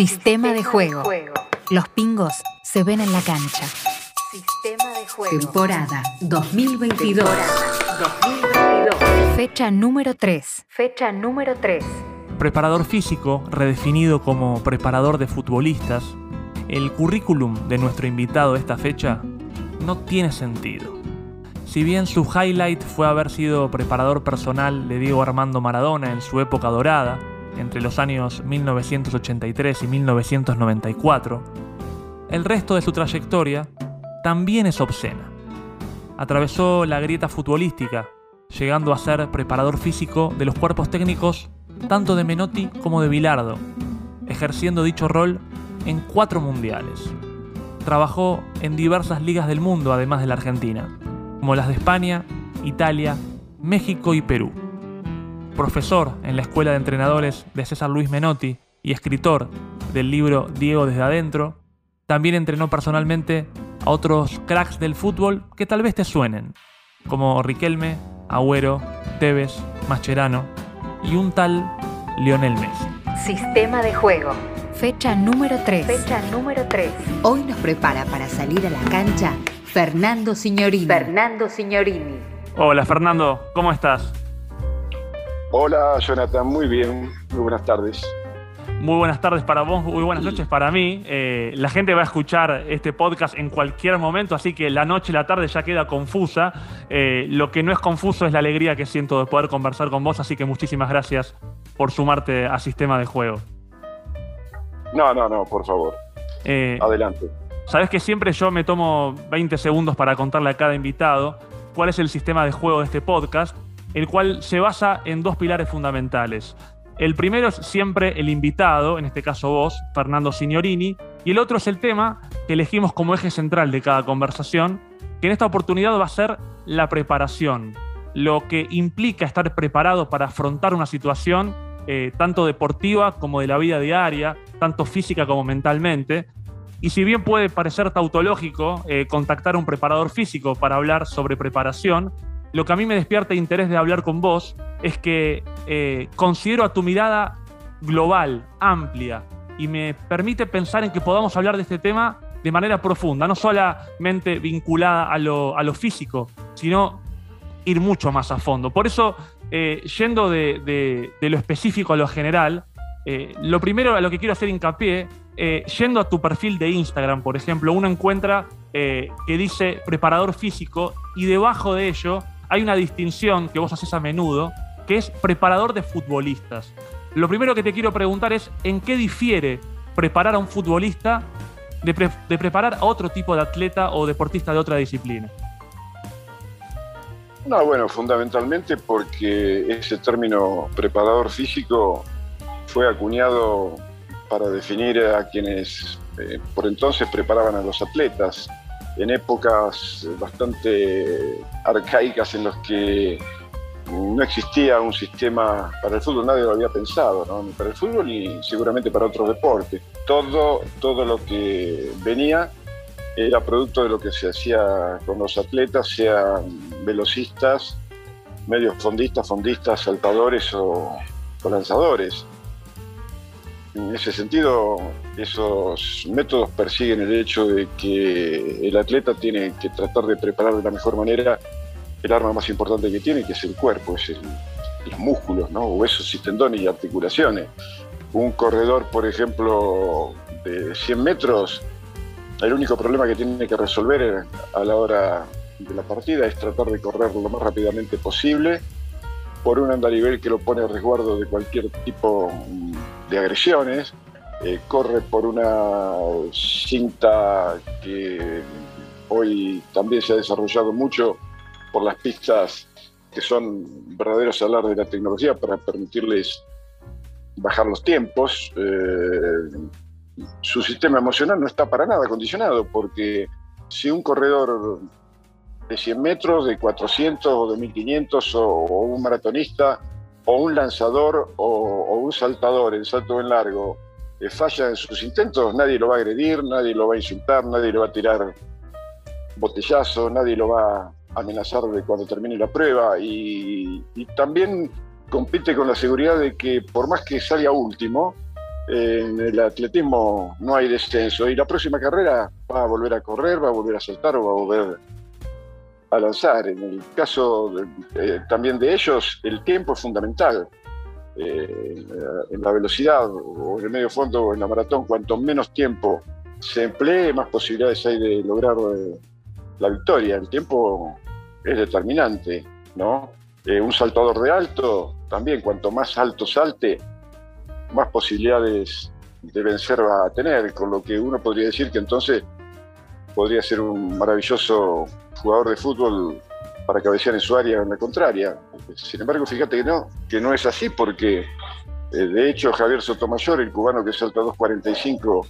Sistema de juego. Los pingos se ven en la cancha. Sistema de juego. Temporada 2022. Fecha número 3. Fecha número 3. Preparador físico, redefinido como preparador de futbolistas, el currículum de nuestro invitado esta fecha no tiene sentido. Si bien su highlight fue haber sido preparador personal de Diego Armando Maradona en su época dorada, entre los años 1983 y 1994, el resto de su trayectoria también es obscena. Atravesó la grieta futbolística, llegando a ser preparador físico de los cuerpos técnicos tanto de Menotti como de Bilardo, ejerciendo dicho rol en cuatro mundiales. Trabajó en diversas ligas del mundo además de la Argentina, como las de España, Italia, México y Perú profesor en la Escuela de Entrenadores de César Luis Menotti y escritor del libro Diego desde adentro, también entrenó personalmente a otros cracks del fútbol que tal vez te suenen, como Riquelme, Agüero, Tevez, Mascherano y un tal Lionel Messi. Sistema de juego. Fecha número 3. Fecha número 3. Hoy nos prepara para salir a la cancha Fernando Signorini. Fernando Signorini. Hola Fernando, ¿cómo estás? Hola Jonathan, muy bien, muy buenas tardes. Muy buenas tardes para vos, muy buenas noches para mí. Eh, la gente va a escuchar este podcast en cualquier momento, así que la noche y la tarde ya queda confusa. Eh, lo que no es confuso es la alegría que siento de poder conversar con vos, así que muchísimas gracias por sumarte a Sistema de Juego. No, no, no, por favor. Eh, Adelante. Sabes que siempre yo me tomo 20 segundos para contarle a cada invitado cuál es el sistema de juego de este podcast el cual se basa en dos pilares fundamentales. El primero es siempre el invitado, en este caso vos, Fernando Signorini, y el otro es el tema que elegimos como eje central de cada conversación, que en esta oportunidad va a ser la preparación, lo que implica estar preparado para afrontar una situación eh, tanto deportiva como de la vida diaria, tanto física como mentalmente. Y si bien puede parecer tautológico eh, contactar a un preparador físico para hablar sobre preparación, lo que a mí me despierta interés de hablar con vos es que eh, considero a tu mirada global, amplia, y me permite pensar en que podamos hablar de este tema de manera profunda, no solamente vinculada a lo, físico, sino ir mucho más a fondo. Por eso, eh, yendo de, lo específico a lo general, eh, lo primero a lo que quiero hacer hincapié, yendo a tu perfil de Instagram, por ejemplo, uno encuentra que dice preparador físico y debajo de ello hay una distinción que vos haces a menudo, que es preparador de futbolistas. Lo primero que te quiero preguntar es, ¿en qué difiere preparar a un futbolista de, preparar a otro tipo de atleta o deportista de otra disciplina? No, bueno, fundamentalmente porque ese término preparador físico fue acuñado para definir a quienes eh, por entonces preparaban a los atletas en épocas bastante arcaicas en las que no existía un sistema para el fútbol, nadie lo había pensado, ¿no? ni para el fútbol ni seguramente para otros deportes. Todo, todo lo que venía era producto de lo que se hacía con los atletas, sean velocistas, medios fondistas, fondistas, saltadores o lanzadores. En ese sentido, esos métodos persiguen el hecho de que el atleta tiene que tratar de preparar de la mejor manera el arma más importante que tiene, que es el cuerpo, es los músculos, ¿no? huesos y tendones y articulaciones. Un corredor, por ejemplo, de 100 metros, el único problema que tiene que resolver a la hora de la partida es tratar de correr lo más rápidamente posible por un andarivel que lo pone a resguardo de cualquier tipo de agresiones, eh, corre por una cinta que hoy también se ha desarrollado mucho por las pistas que son verdaderos alar de la tecnología para permitirles bajar los tiempos. Eh, su sistema emocional no está para nada condicionado porque si un corredor de 100 metros, de 400 o de 1500 o, un maratonista o un lanzador o, un saltador en salto en largo eh, falla en sus intentos, nadie lo va a agredir, nadie lo va a insultar, nadie lo va a tirar botellazo, nadie lo va a amenazar de cuando termine la prueba y, también compite con la seguridad de que por más que salga último, en el atletismo no hay descenso y la próxima carrera va a volver a correr, va a volver a saltar o va a volver a lanzar. En el caso eh, también de ellos, el tiempo es fundamental. Eh, en la velocidad o en el medio fondo o en la maratón, cuanto menos tiempo se emplee, más posibilidades hay de lograr eh, la victoria. El tiempo es determinante, ¿no? un saltador de alto, también cuanto más alto salte, más posibilidades de vencer va a tener, con lo que uno podría decir que entonces podría ser un maravilloso jugador de fútbol para cabecear en su área en la contraria. Sin embargo, fíjate que no, que no es así porque eh, de hecho Javier Sotomayor, el cubano que salta 2.45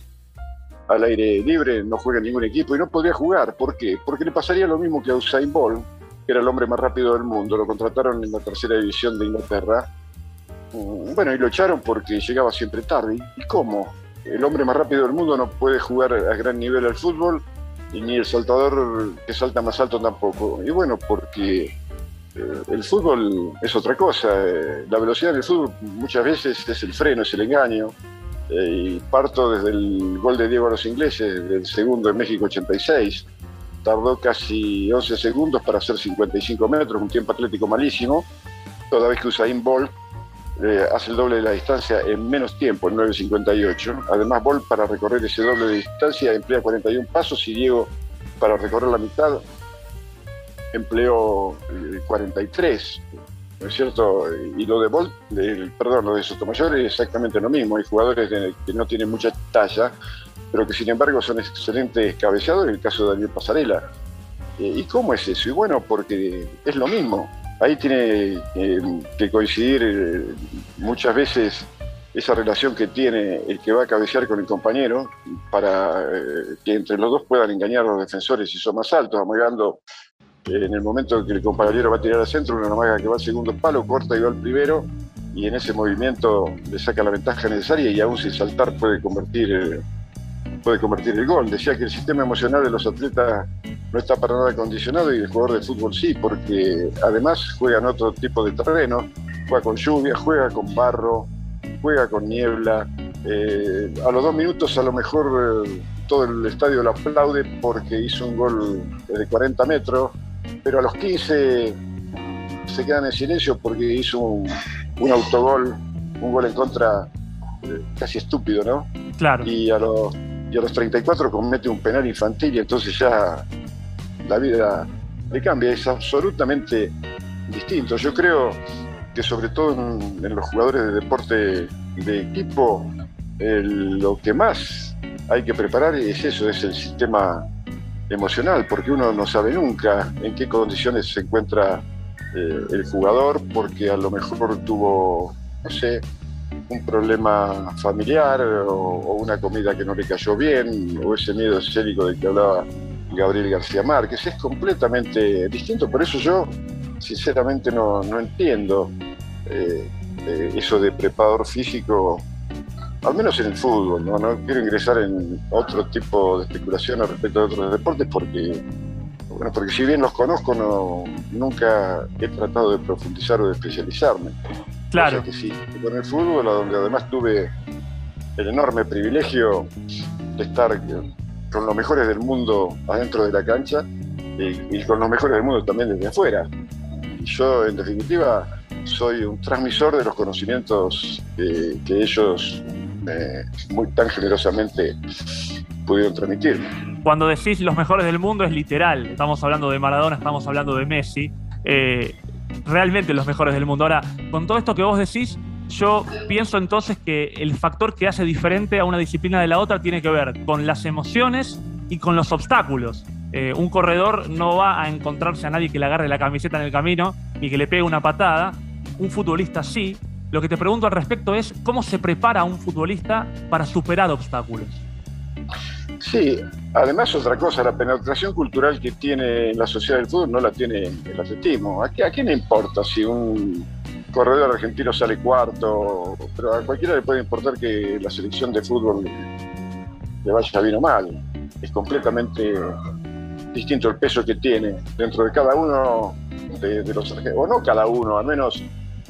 al aire libre, no juega en ningún equipo y no podría jugar. ¿Por qué? Porque le pasaría lo mismo que a Usain Bolt, que era el hombre más rápido del mundo, lo contrataron en la tercera división de Inglaterra Mm, bueno, y lo echaron porque llegaba siempre tarde. ¿Y cómo? El hombre más rápido del mundo no puede jugar a gran nivel al fútbol y ni el saltador que salta más alto tampoco. Y bueno, porque eh, el fútbol es otra cosa. Eh, la velocidad del fútbol muchas veces es el freno, es el engaño. Eh, parto desde el gol de Diego a los ingleses, del segundo en México 86. Tardó casi 11 segundos para hacer 55 metros, un tiempo atlético malísimo. Toda vez que Usain Bolt eh, hace el doble de la distancia en menos tiempo, en 9.58. Además, Bolt para recorrer ese doble de distancia emplea 41 pasos y Diego para recorrer la mitad empleó 43. Eh, ¿No es cierto? Y lo de Bolt, perdón, lo de Sotomayor es exactamente lo mismo. Hay jugadores que no tienen mucha talla, pero que sin embargo son excelentes cabeceadores, el caso de Daniel Pasarela. Eh, ¿Y cómo es eso? Y bueno, porque es lo mismo ahí tiene que coincidir eh, muchas veces esa relación que tiene el que va a cabecear con el compañero para eh, que entre los dos puedan engañar a los defensores si son más altos, amagando eh, en el momento en que el compañero va a tirar al centro, una amaga que va al segundo palo, corta y va al primero, y en ese movimiento le saca la ventaja necesaria y aún sin saltar puede convertir puede convertir el gol. Decía que el sistema emocional de los atletas no está para nada condicionado y el jugador de fútbol sí, porque además juega en otro tipo de terreno, juega con lluvia, juega con barro, juega con niebla. Eh, a los dos minutos a lo mejor eh, todo el estadio lo aplaude porque hizo un gol de 40 metros, pero a los 15 se quedan en silencio porque hizo un, autogol, un gol en contra eh, casi estúpido, ¿no? Claro. Y a los y a los 34 comete un penal infantil y entonces ya la vida le cambia, es absolutamente distinto. Yo creo que sobre todo en, los jugadores de deporte de equipo, lo que más hay que preparar es eso, es el sistema emocional, porque uno no sabe nunca en qué condiciones se encuentra eh, el jugador, porque a lo mejor tuvo, no sé, un problema familiar o, una comida que no le cayó bien o ese miedo escénico del que hablaba Gabriel García Márquez. Es completamente distinto, por eso yo sinceramente no, entiendo eh, eh, eso de preparador físico, al menos en el fútbol. ¿no? no quiero ingresar en otro tipo de especulación respecto a otros deportes porque bueno, porque si bien los conozco, no, nunca he tratado de profundizar o de especializarme. Claro. que sí, con el fútbol, donde además tuve el enorme privilegio de estar con los mejores del mundo adentro de la cancha y, con los mejores del mundo también desde afuera. Y yo, en definitiva, soy un transmisor de los conocimientos que, ellos muy tan generosamente pudieron transmitir. Cuando decís los mejores del mundo es literal. Estamos hablando de Maradona, estamos hablando de Messi. Eh, realmente los mejores del mundo. Ahora, con todo esto que vos decís, yo pienso entonces que el factor que hace diferente a una disciplina de la otra tiene que ver con las emociones y con los obstáculos. Eh, un corredor no va a encontrarse a nadie que le agarre la camiseta en el camino y que le pegue una patada. Un futbolista sí. Lo que te pregunto al respecto es cómo se prepara un futbolista para superar obstáculos. Sí, además otra cosa, la penetración cultural que tiene la sociedad del fútbol no la tiene el atletismo. ¿A, qué, ¿A quién le importa si un corredor argentino sale cuarto? Pero a cualquiera le puede importar que la selección de fútbol le vaya bien o mal. Es completamente distinto el peso que tiene dentro de cada uno de, de los argentinos, o no cada uno, al menos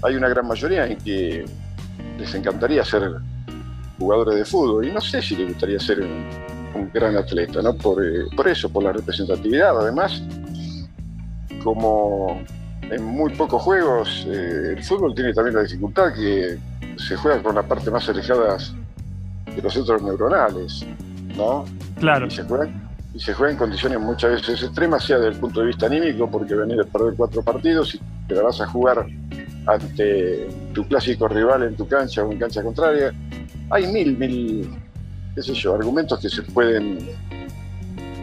hay una gran mayoría en que les encantaría ser jugadores de fútbol y no sé si le gustaría ser un, gran atleta, ¿no? Por, eh, por, eso, por la representatividad. Además, como en muy pocos juegos, eh, el fútbol tiene también la dificultad que se juega con la parte más alejada de los centros neuronales, ¿no? Claro. Y se juega, y se juega en condiciones muchas veces extremas, sea desde el punto de vista anímico, porque venís a perder cuatro partidos y te vas a jugar ante tu clásico rival en tu cancha o en cancha contraria. Hay mil, mil, qué sé yo, argumentos que se pueden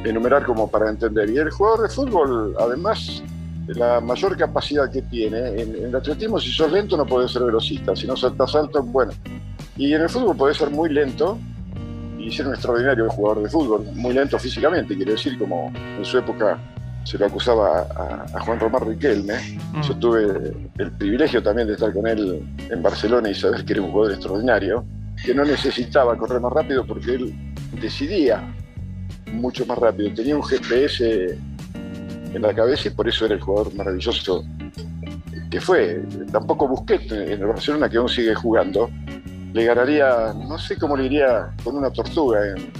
enumerar como para entender. Y el jugador de fútbol, además, la mayor capacidad que tiene, en, el atletismo si sos lento no podés ser velocista, si no saltas alto, bueno. Y en el fútbol podés ser muy lento y ser un extraordinario jugador de fútbol, muy lento físicamente, quiero decir, como en su época se lo acusaba a, Juan Román Riquelme. Mm. Yo tuve el privilegio también de estar con él en Barcelona y saber que era un jugador extraordinario, que no necesitaba correr más rápido porque él decidía mucho más rápido, tenía un GPS en la cabeza y por eso era el jugador maravilloso que fue. Tampoco Busquets en el Barcelona, que aún sigue jugando, le ganaría, no sé cómo le iría con una tortuga en,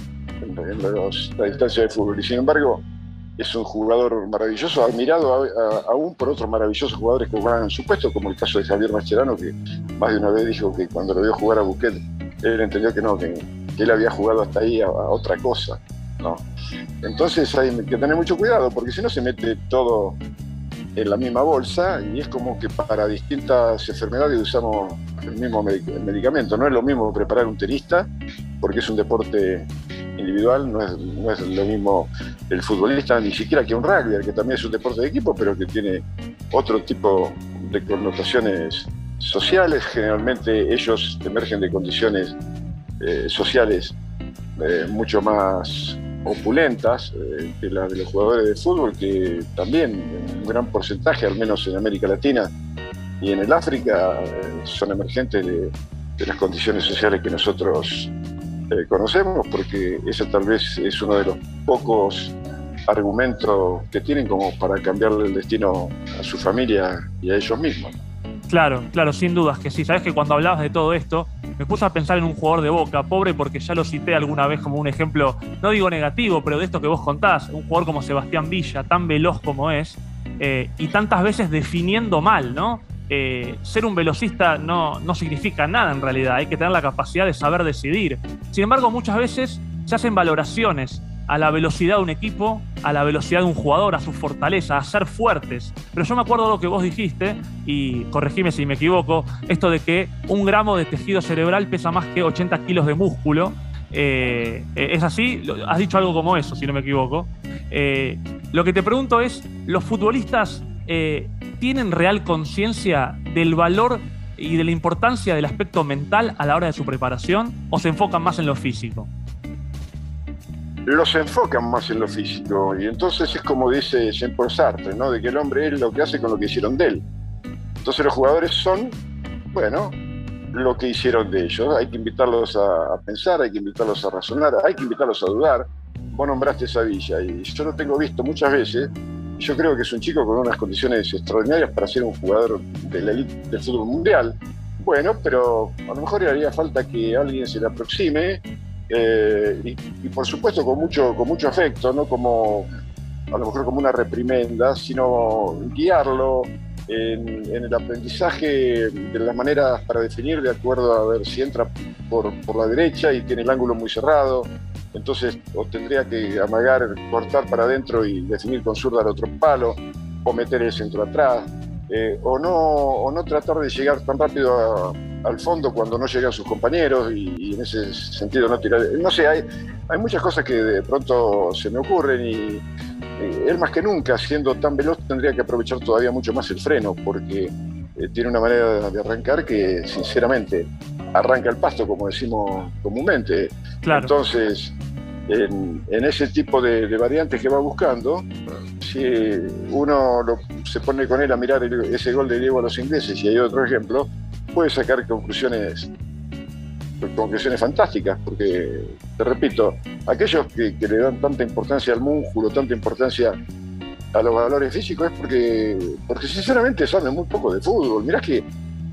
la distancia de fútbol. Y sin embargo, es un jugador maravilloso, admirado aún por otros maravillosos jugadores que juegan en su puesto, como el caso de Javier Mascherano, que más de una vez dijo que cuando lo vio jugar a Busquets, él entendió que no, que, él había jugado hasta ahí a, otra cosa. ¿no? Entonces hay que tener mucho cuidado, porque si no se mete todo en la misma bolsa y es como que para distintas enfermedades usamos el mismo medicamento. No es lo mismo preparar un tenista, porque es un deporte individual, no es, no es lo mismo el futbolista ni siquiera que un rugby, que también es un deporte de equipo, pero que tiene otro tipo de connotaciones sociales. Generalmente ellos emergen de condiciones eh, sociales eh, mucho más opulentas eh, que las de los jugadores de fútbol, que también un gran porcentaje, al menos en América Latina y en el África, son emergentes de, de las condiciones sociales que nosotros conocemos, porque ese tal vez es uno de los pocos argumentos que tienen como para cambiarle el destino a su familia y a ellos mismos. Claro, claro, sin dudas que sí. Sabes que cuando hablabas de todo esto, me puse a pensar en un jugador de boca, pobre porque ya lo cité alguna vez como un ejemplo, no digo negativo, pero de esto que vos contás, un jugador como Sebastián Villa, tan veloz como es, eh, y tantas veces definiendo mal, ¿no? Eh, ser un velocista no, no significa nada en realidad, hay que tener la capacidad de saber decidir. Sin embargo, muchas veces se hacen valoraciones a la velocidad de un equipo, a la velocidad de un jugador, a su fortaleza, a ser fuertes. Pero yo me acuerdo lo que vos dijiste, y corregime si me equivoco, esto de que un gramo de tejido cerebral pesa más que 80 kilos de músculo. Eh, ¿Es así? Has dicho algo como eso, si no me equivoco. Eh, lo que te pregunto es, ¿los futbolistas tienen real conciencia del valor y de la importancia del aspecto mental a la hora de su preparación o se enfocan más en lo físico? Los enfocan más en lo físico y entonces es como dice Jean-Paul Sartre, ¿no? de que el hombre es lo que hace con lo que hicieron de él. Entonces los jugadores son, bueno, lo que hicieron de ellos. Hay que invitarlos a, a pensar, hay que invitarlos a razonar, hay que invitarlos a dudar. Vos nombraste esa villa y yo lo tengo visto muchas veces yo creo que es un chico con unas condiciones extraordinarias para ser un jugador de la elite del fútbol mundial. Bueno, pero a lo mejor haría falta que alguien se le aproxime eh, y, por supuesto con mucho, con mucho afecto, no como a lo mejor como una reprimenda, sino guiarlo en, el aprendizaje de las maneras para definir de acuerdo a ver si entra por, por la derecha y tiene el ángulo muy cerrado, entonces o tendría que amagar, cortar para adentro y definir con zurda al otro palo, o meter el centro atrás, eh, o, no, o no tratar de llegar tan rápido al fondo cuando no llegan sus compañeros y, en ese sentido no tirar. No sé, hay, hay muchas cosas que de pronto se me ocurren y él más que nunca, siendo tan veloz, tendría que aprovechar todavía mucho más el freno porque eh, tiene una manera de arrancar que sinceramente arranca el pasto, como decimos comúnmente. Entonces, en, ese tipo de, variantes que va buscando, si uno se pone con él a mirar ese gol de Diego a los ingleses y hay otro ejemplo, puede sacar conclusiones conclusiones fantásticas, porque, te repito, aquellos que, le dan tanta importancia al músculo, tanta importancia a los valores físicos, es porque, porque sinceramente saben muy poco de fútbol. Mirá que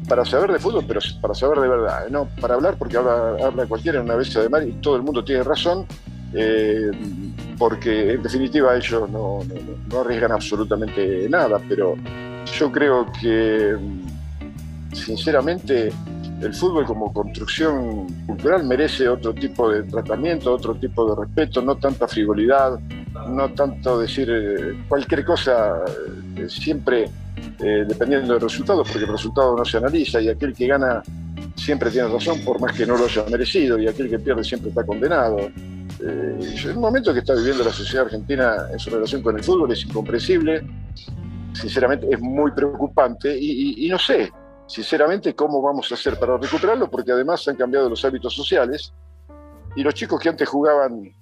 para saber de fútbol, pero para saber de verdad, no para hablar porque habla, habla cualquiera en una vez de mar y todo el mundo tiene razón, eh, porque en definitiva ellos no, no, arriesgan absolutamente nada, pero yo creo que sinceramente el fútbol como construcción cultural merece otro tipo de tratamiento, otro tipo de respeto, no tanta frivolidad, no tanto decir eh, cualquier cosa, eh, siempre eh, dependiendo del resultado, porque el resultado no se analiza y aquel que gana siempre tiene razón por más que no lo haya merecido y aquel que pierde siempre está condenado. el momento que está viviendo la sociedad argentina en su relación con el fútbol es incomprensible, sinceramente es muy preocupante y no sé, sinceramente, cómo vamos a hacer para recuperarlo, porque además han cambiado los hábitos sociales y los chicos que antes jugaban,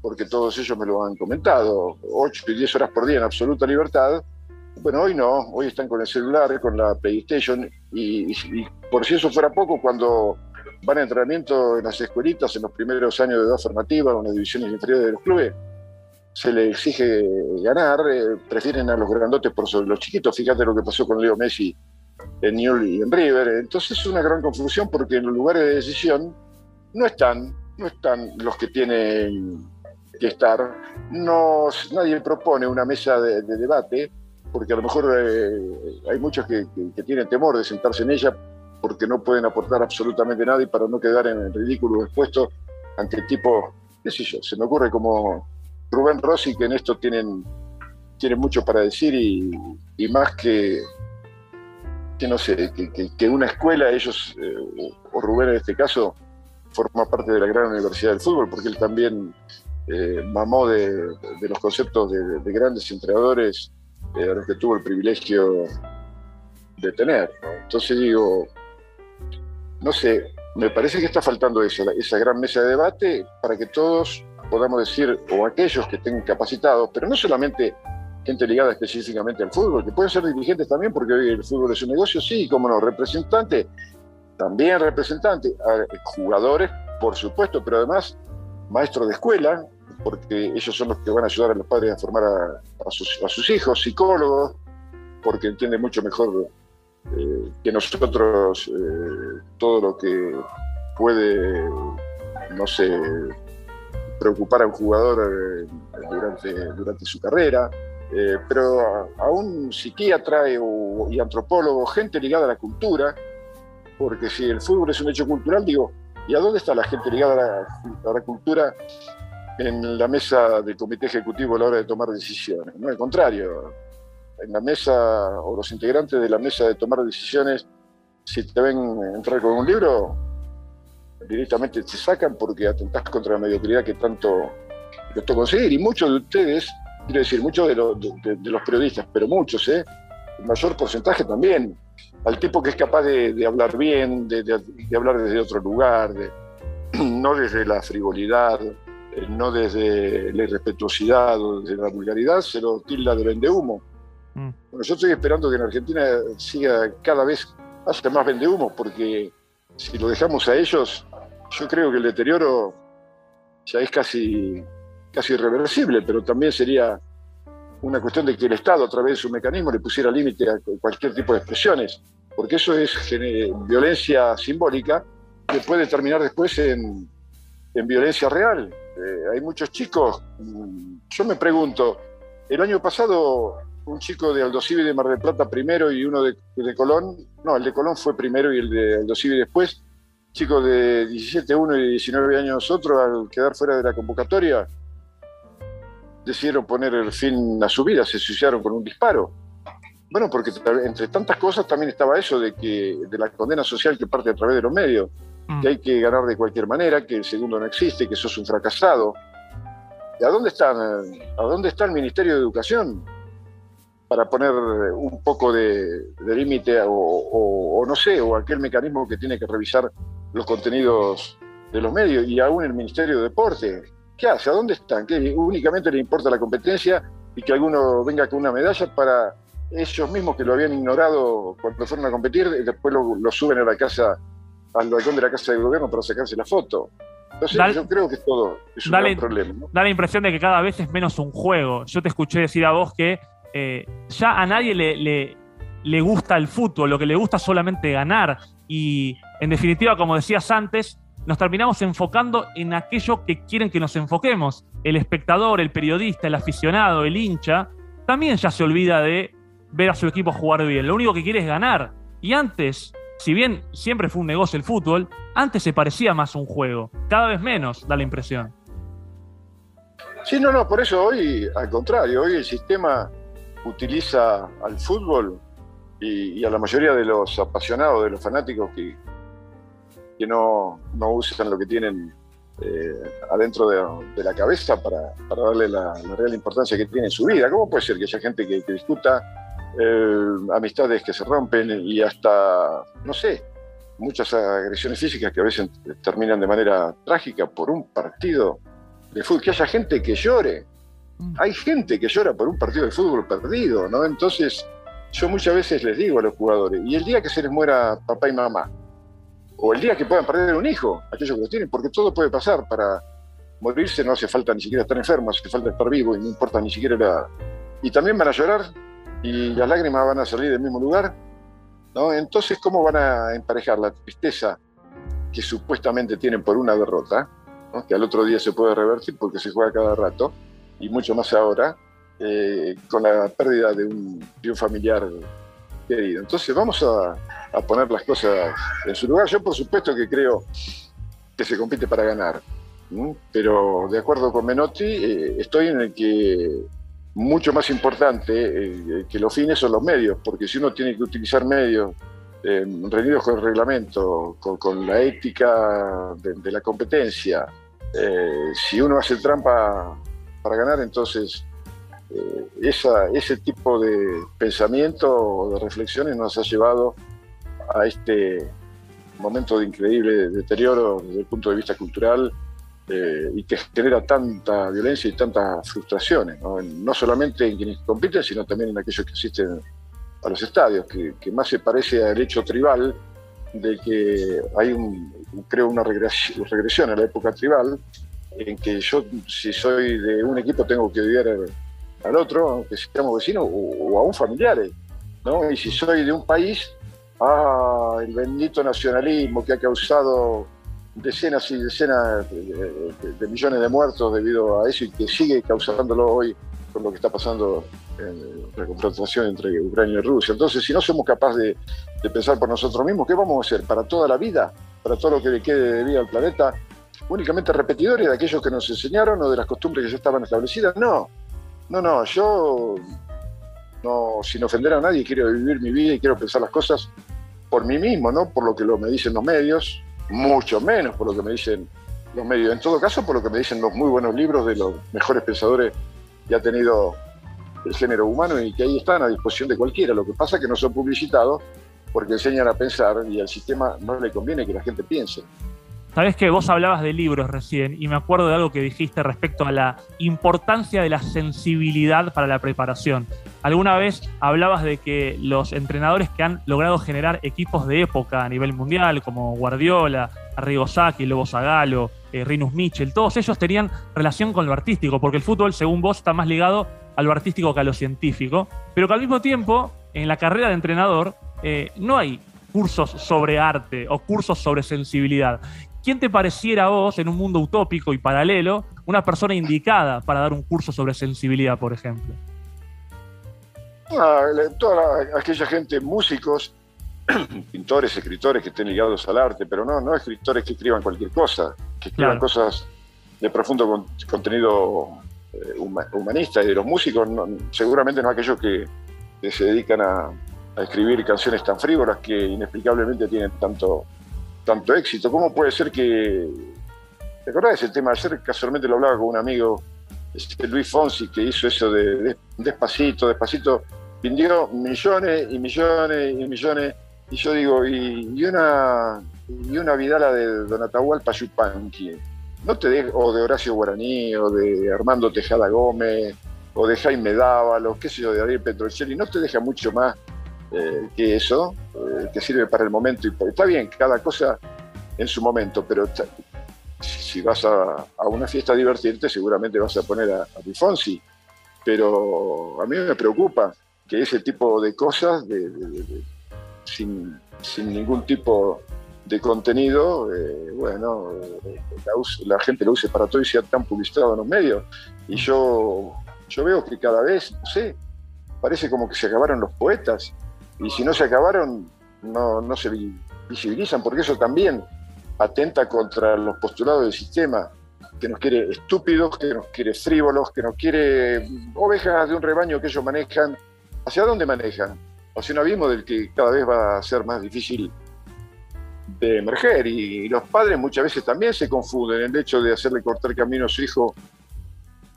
porque todos ellos me lo han comentado, 8 y 10 horas por día en absoluta libertad, bueno, hoy no, hoy están con el celular, con la PlayStation y, por si eso fuera poco, cuando van a entrenamiento en las escuelitas en los primeros años de edad formativa en las divisiones inferiores de los clubes, se les exige ganar, eh, prefieren a los grandotes por sobre los chiquitos. Fíjate lo que pasó con Leo Messi en Newell y en River. Entonces es una gran confusión porque en los lugares de decisión no están, no están los que tienen que estar. No, nadie propone una mesa de, debate porque a lo mejor eh, hay muchos que, tienen temor de sentarse en ella porque no pueden aportar absolutamente nada y para no quedar en ridículo expuesto ante tipo, qué sé yo, se me ocurre como Rubén Rossi que en esto tienen, tienen mucho para decir y más que, que no sé, que, una escuela, ellos, eh, o Rubén en este caso, forma parte de la gran universidad del fútbol, porque él también eh, mamó de, los conceptos de, grandes entrenadores eh, a los que tuvo el privilegio de tener. Entonces digo, no sé, me parece que está faltando eso, esa gran mesa de debate para que todos podamos decir, o aquellos que estén capacitados, pero no solamente gente ligada específicamente al fútbol, que pueden ser dirigentes también, porque hoy el fútbol es un negocio, sí, como no, representantes, también representantes, jugadores, por supuesto, pero además maestros de escuela, porque ellos son los que van a ayudar a los padres a formar a, sus, hijos, psicólogos, porque entienden mucho mejor eh, que nosotros eh, todo lo que puede, no sé, preocupar a un jugador eh, durante, durante su carrera. Eh, pero a, un psiquiatra y antropólogo, gente ligada a la cultura, porque si el fútbol es un hecho cultural, digo, ¿y a dónde está la gente ligada a la, cultura en la mesa del comité ejecutivo a la hora de tomar decisiones? No, al contrario, en la mesa o los integrantes de la mesa de tomar decisiones, si te ven entrar con un libro, directamente te sacan porque atentás contra la mediocridad que tanto costó conseguir. Y muchos de ustedes quiero decir, muchos de, los periodistas, pero muchos, ¿eh? el mayor porcentaje también, al tipo que es capaz de, hablar bien, de, hablar desde otro lugar, no desde la frivolidad, eh, no desde la irrespetuosidad o desde la vulgaridad, se lo tilda de vendehumo. Mm. Bueno, yo estoy esperando que en Argentina siga cada vez hasta más vendehumo, porque si lo dejamos a ellos, yo creo que el deterioro ya es casi casi irreversible, pero también sería una cuestión de que el Estado, a través de su mecanismo, le pusiera límite a cualquier tipo de expresiones, porque eso es violencia simbólica que puede terminar después en, violencia real. Eh, hay muchos chicos, mm, yo me pregunto, el año pasado un chico de Aldosivi de Mar del Plata primero y uno de, Colón, no, el de Colón fue primero y el de Aldosivi después, chico de 17, uno y 19 años otro, al quedar fuera de la convocatoria, decidieron poner el fin a su vida, se suicidaron con un disparo. Bueno, porque entre tantas cosas también estaba eso de que de la condena social que parte a través de los medios, mm. que hay que ganar de cualquier manera, que el segundo no existe, que sos un fracasado. ¿Y a dónde están? ¿A dónde está el Ministerio de Educación para poner un poco de, límite o, o, no sé, o aquel mecanismo que tiene que revisar los contenidos de los medios y aún el Ministerio de Deporte? ¿Qué hace? ¿A dónde están? ¿Que únicamente le importa la competencia y que alguno venga con una medalla para ellos mismos que lo habían ignorado cuando fueron a competir, y después lo, suben a la casa, al balcón de la casa de gobierno para sacarse la foto? Entonces, yo creo que todo es un gran problema. Da la impresión de que cada vez es menos un juego. Yo te escuché decir a vos que eh, ya a nadie le, le gusta el fútbol, lo que le gusta solamente ganar. Y en definitiva, como decías antes, nos terminamos enfocando en aquello que quieren que nos enfoquemos. El espectador, el periodista, el aficionado, el hincha, también ya se olvida de ver a su equipo jugar bien. Lo único que quiere es ganar. Y antes, si bien siempre fue un negocio el fútbol, antes se parecía más un juego. Cada vez menos, da la impresión. Sí, no, no, por eso hoy, al contrario, hoy el sistema utiliza al fútbol y, a la mayoría de los apasionados, de los fanáticos que, que no, no usan lo que tienen eh, adentro de, la cabeza para, darle la, real importancia que tiene en su vida. ¿Cómo puede ser que haya gente que, discuta eh, amistades que se rompen y hasta, no sé, muchas agresiones físicas que a veces terminan de manera trágica por un partido de fútbol? Que haya gente que llore. Mm. Hay gente que llora por un partido de fútbol perdido, ¿no? Entonces, yo muchas veces les digo a los jugadores, y el día que se les muera papá y mamá, o el día que puedan perder un hijo, aquellos que lo tienen, porque todo puede pasar. Para morirse no hace falta ni siquiera estar enfermo, hace falta estar vivo y no importa ni siquiera la... Y también van a llorar y las lágrimas van a salir del mismo lugar. ¿no? Entonces, ¿cómo van a emparejar la tristeza que supuestamente tienen por una derrota, que al otro día se puede revertir porque se juega cada rato, y mucho más ahora, eh, con la pérdida de un, de un familiar querido? Entonces, vamos a, poner las cosas en su lugar. Yo por supuesto que creo que se compite para ganar, pero de acuerdo con Menotti, eh, estoy en el que mucho más importante eh, que los fines son los medios, porque si uno tiene que utilizar medios eh, reunidos con el reglamento, con, la ética de, la competencia, si uno hace trampa para ganar, entonces ese tipo de pensamiento o de reflexiones nos ha llevado a este momento de increíble deterioro desde el punto de vista cultural eh, y que genera tanta violencia y tantas frustraciones, ¿no? solamente en quienes compiten, sino también en aquellos que asisten a los estadios, que, más se parece al hecho tribal de que hay, un, creo, una regresión, a la época tribal, en que yo, si soy de un equipo, tengo que odiar al otro, aunque seamos vecinos, o, o aún familiares, ¿no? Y si soy de un país, ah, el bendito nacionalismo que ha causado decenas y decenas de, millones de muertos debido a eso y que sigue causándolo hoy con lo que está pasando en la confrontación entre Ucrania y Rusia. Entonces, si no somos capaces de, pensar por nosotros mismos, ¿qué vamos a hacer? ¿Para toda la vida? ¿Para todo lo que le quede de vida al planeta? ¿Únicamente repetidores de aquellos que nos enseñaron o de las costumbres que ya estaban establecidas? No, no, no, yo no, sin ofender a nadie, quiero vivir mi vida y quiero pensar las cosas por mí mismo, no por lo que me dicen los medios, mucho menos por lo que me dicen los medios. En todo caso, por lo que me dicen los muy buenos libros de los mejores pensadores que ha tenido el género humano y que ahí están a disposición de cualquiera. Lo que pasa es que no son publicitados porque enseñan a pensar y al sistema no le conviene que la gente piense. Sabes que vos hablabas de libros recién y me acuerdo de algo que dijiste respecto a la importancia de la sensibilidad para la preparación. Alguna vez hablabas de que los entrenadores que han logrado generar equipos de época a nivel mundial, como Guardiola, Arrigo Sacchi, Lobo Zagalo, eh, Rinus Mitchell, todos ellos tenían relación con lo artístico, porque el fútbol, según vos, está más ligado a lo artístico que a lo científico, pero que al mismo tiempo, en la carrera de entrenador, eh, no hay cursos sobre arte o cursos sobre sensibilidad. ¿Quién te pareciera a vos, en un mundo utópico y paralelo, una persona indicada para dar un curso sobre sensibilidad, por ejemplo? Ah, toda aquella gente, músicos, pintores, escritores que estén ligados al arte, pero no, no escritores que escriban cualquier cosa, que escriban cosas de profundo contenido eh, humanista y de los músicos, seguramente no aquellos que, se dedican a, a, escribir canciones tan frívolas que inexplicablemente tienen tanto, tanto éxito. ¿Cómo puede ser que... ¿Te acordás el tema? Ayer casualmente lo hablaba con un amigo, este Luis Fonsi, que hizo eso de, despacito, despacito, vendió millones y millones y millones. Y yo digo, y, una y una Vidala de Don Atahualpa Yupanqui, no te de, o de Horacio Guaraní, o de Armando Tejada Gómez, o de Jaime Dávalos, qué sé yo, de Ariel Petrocelli, no te deja mucho más eh, que eso, eh, que sirve para el momento. Y está bien, cada cosa en su momento, pero si vas a, una fiesta a divertirte, seguramente vas a poner a, a Pero a mí me preocupa que ese tipo de cosas, sin, ningún tipo de contenido, eh, bueno, eh, la, gente lo use para todo y sea tan publicitado en los medios. Y yo, yo veo que cada vez, no sé, parece como que se acabaron los poetas. Y si no se acabaron, no, no se visibilizan, porque eso también atenta contra los postulados del sistema, que nos quiere estúpidos, que nos quiere frívolos, que nos quiere ovejas de un rebaño que ellos manejan. ¿Hacia dónde manejan? Hacia un abismo del que cada vez va a ser más difícil de emerger. Y, los padres muchas veces también se confunden en el hecho de hacerle cortar camino a su hijo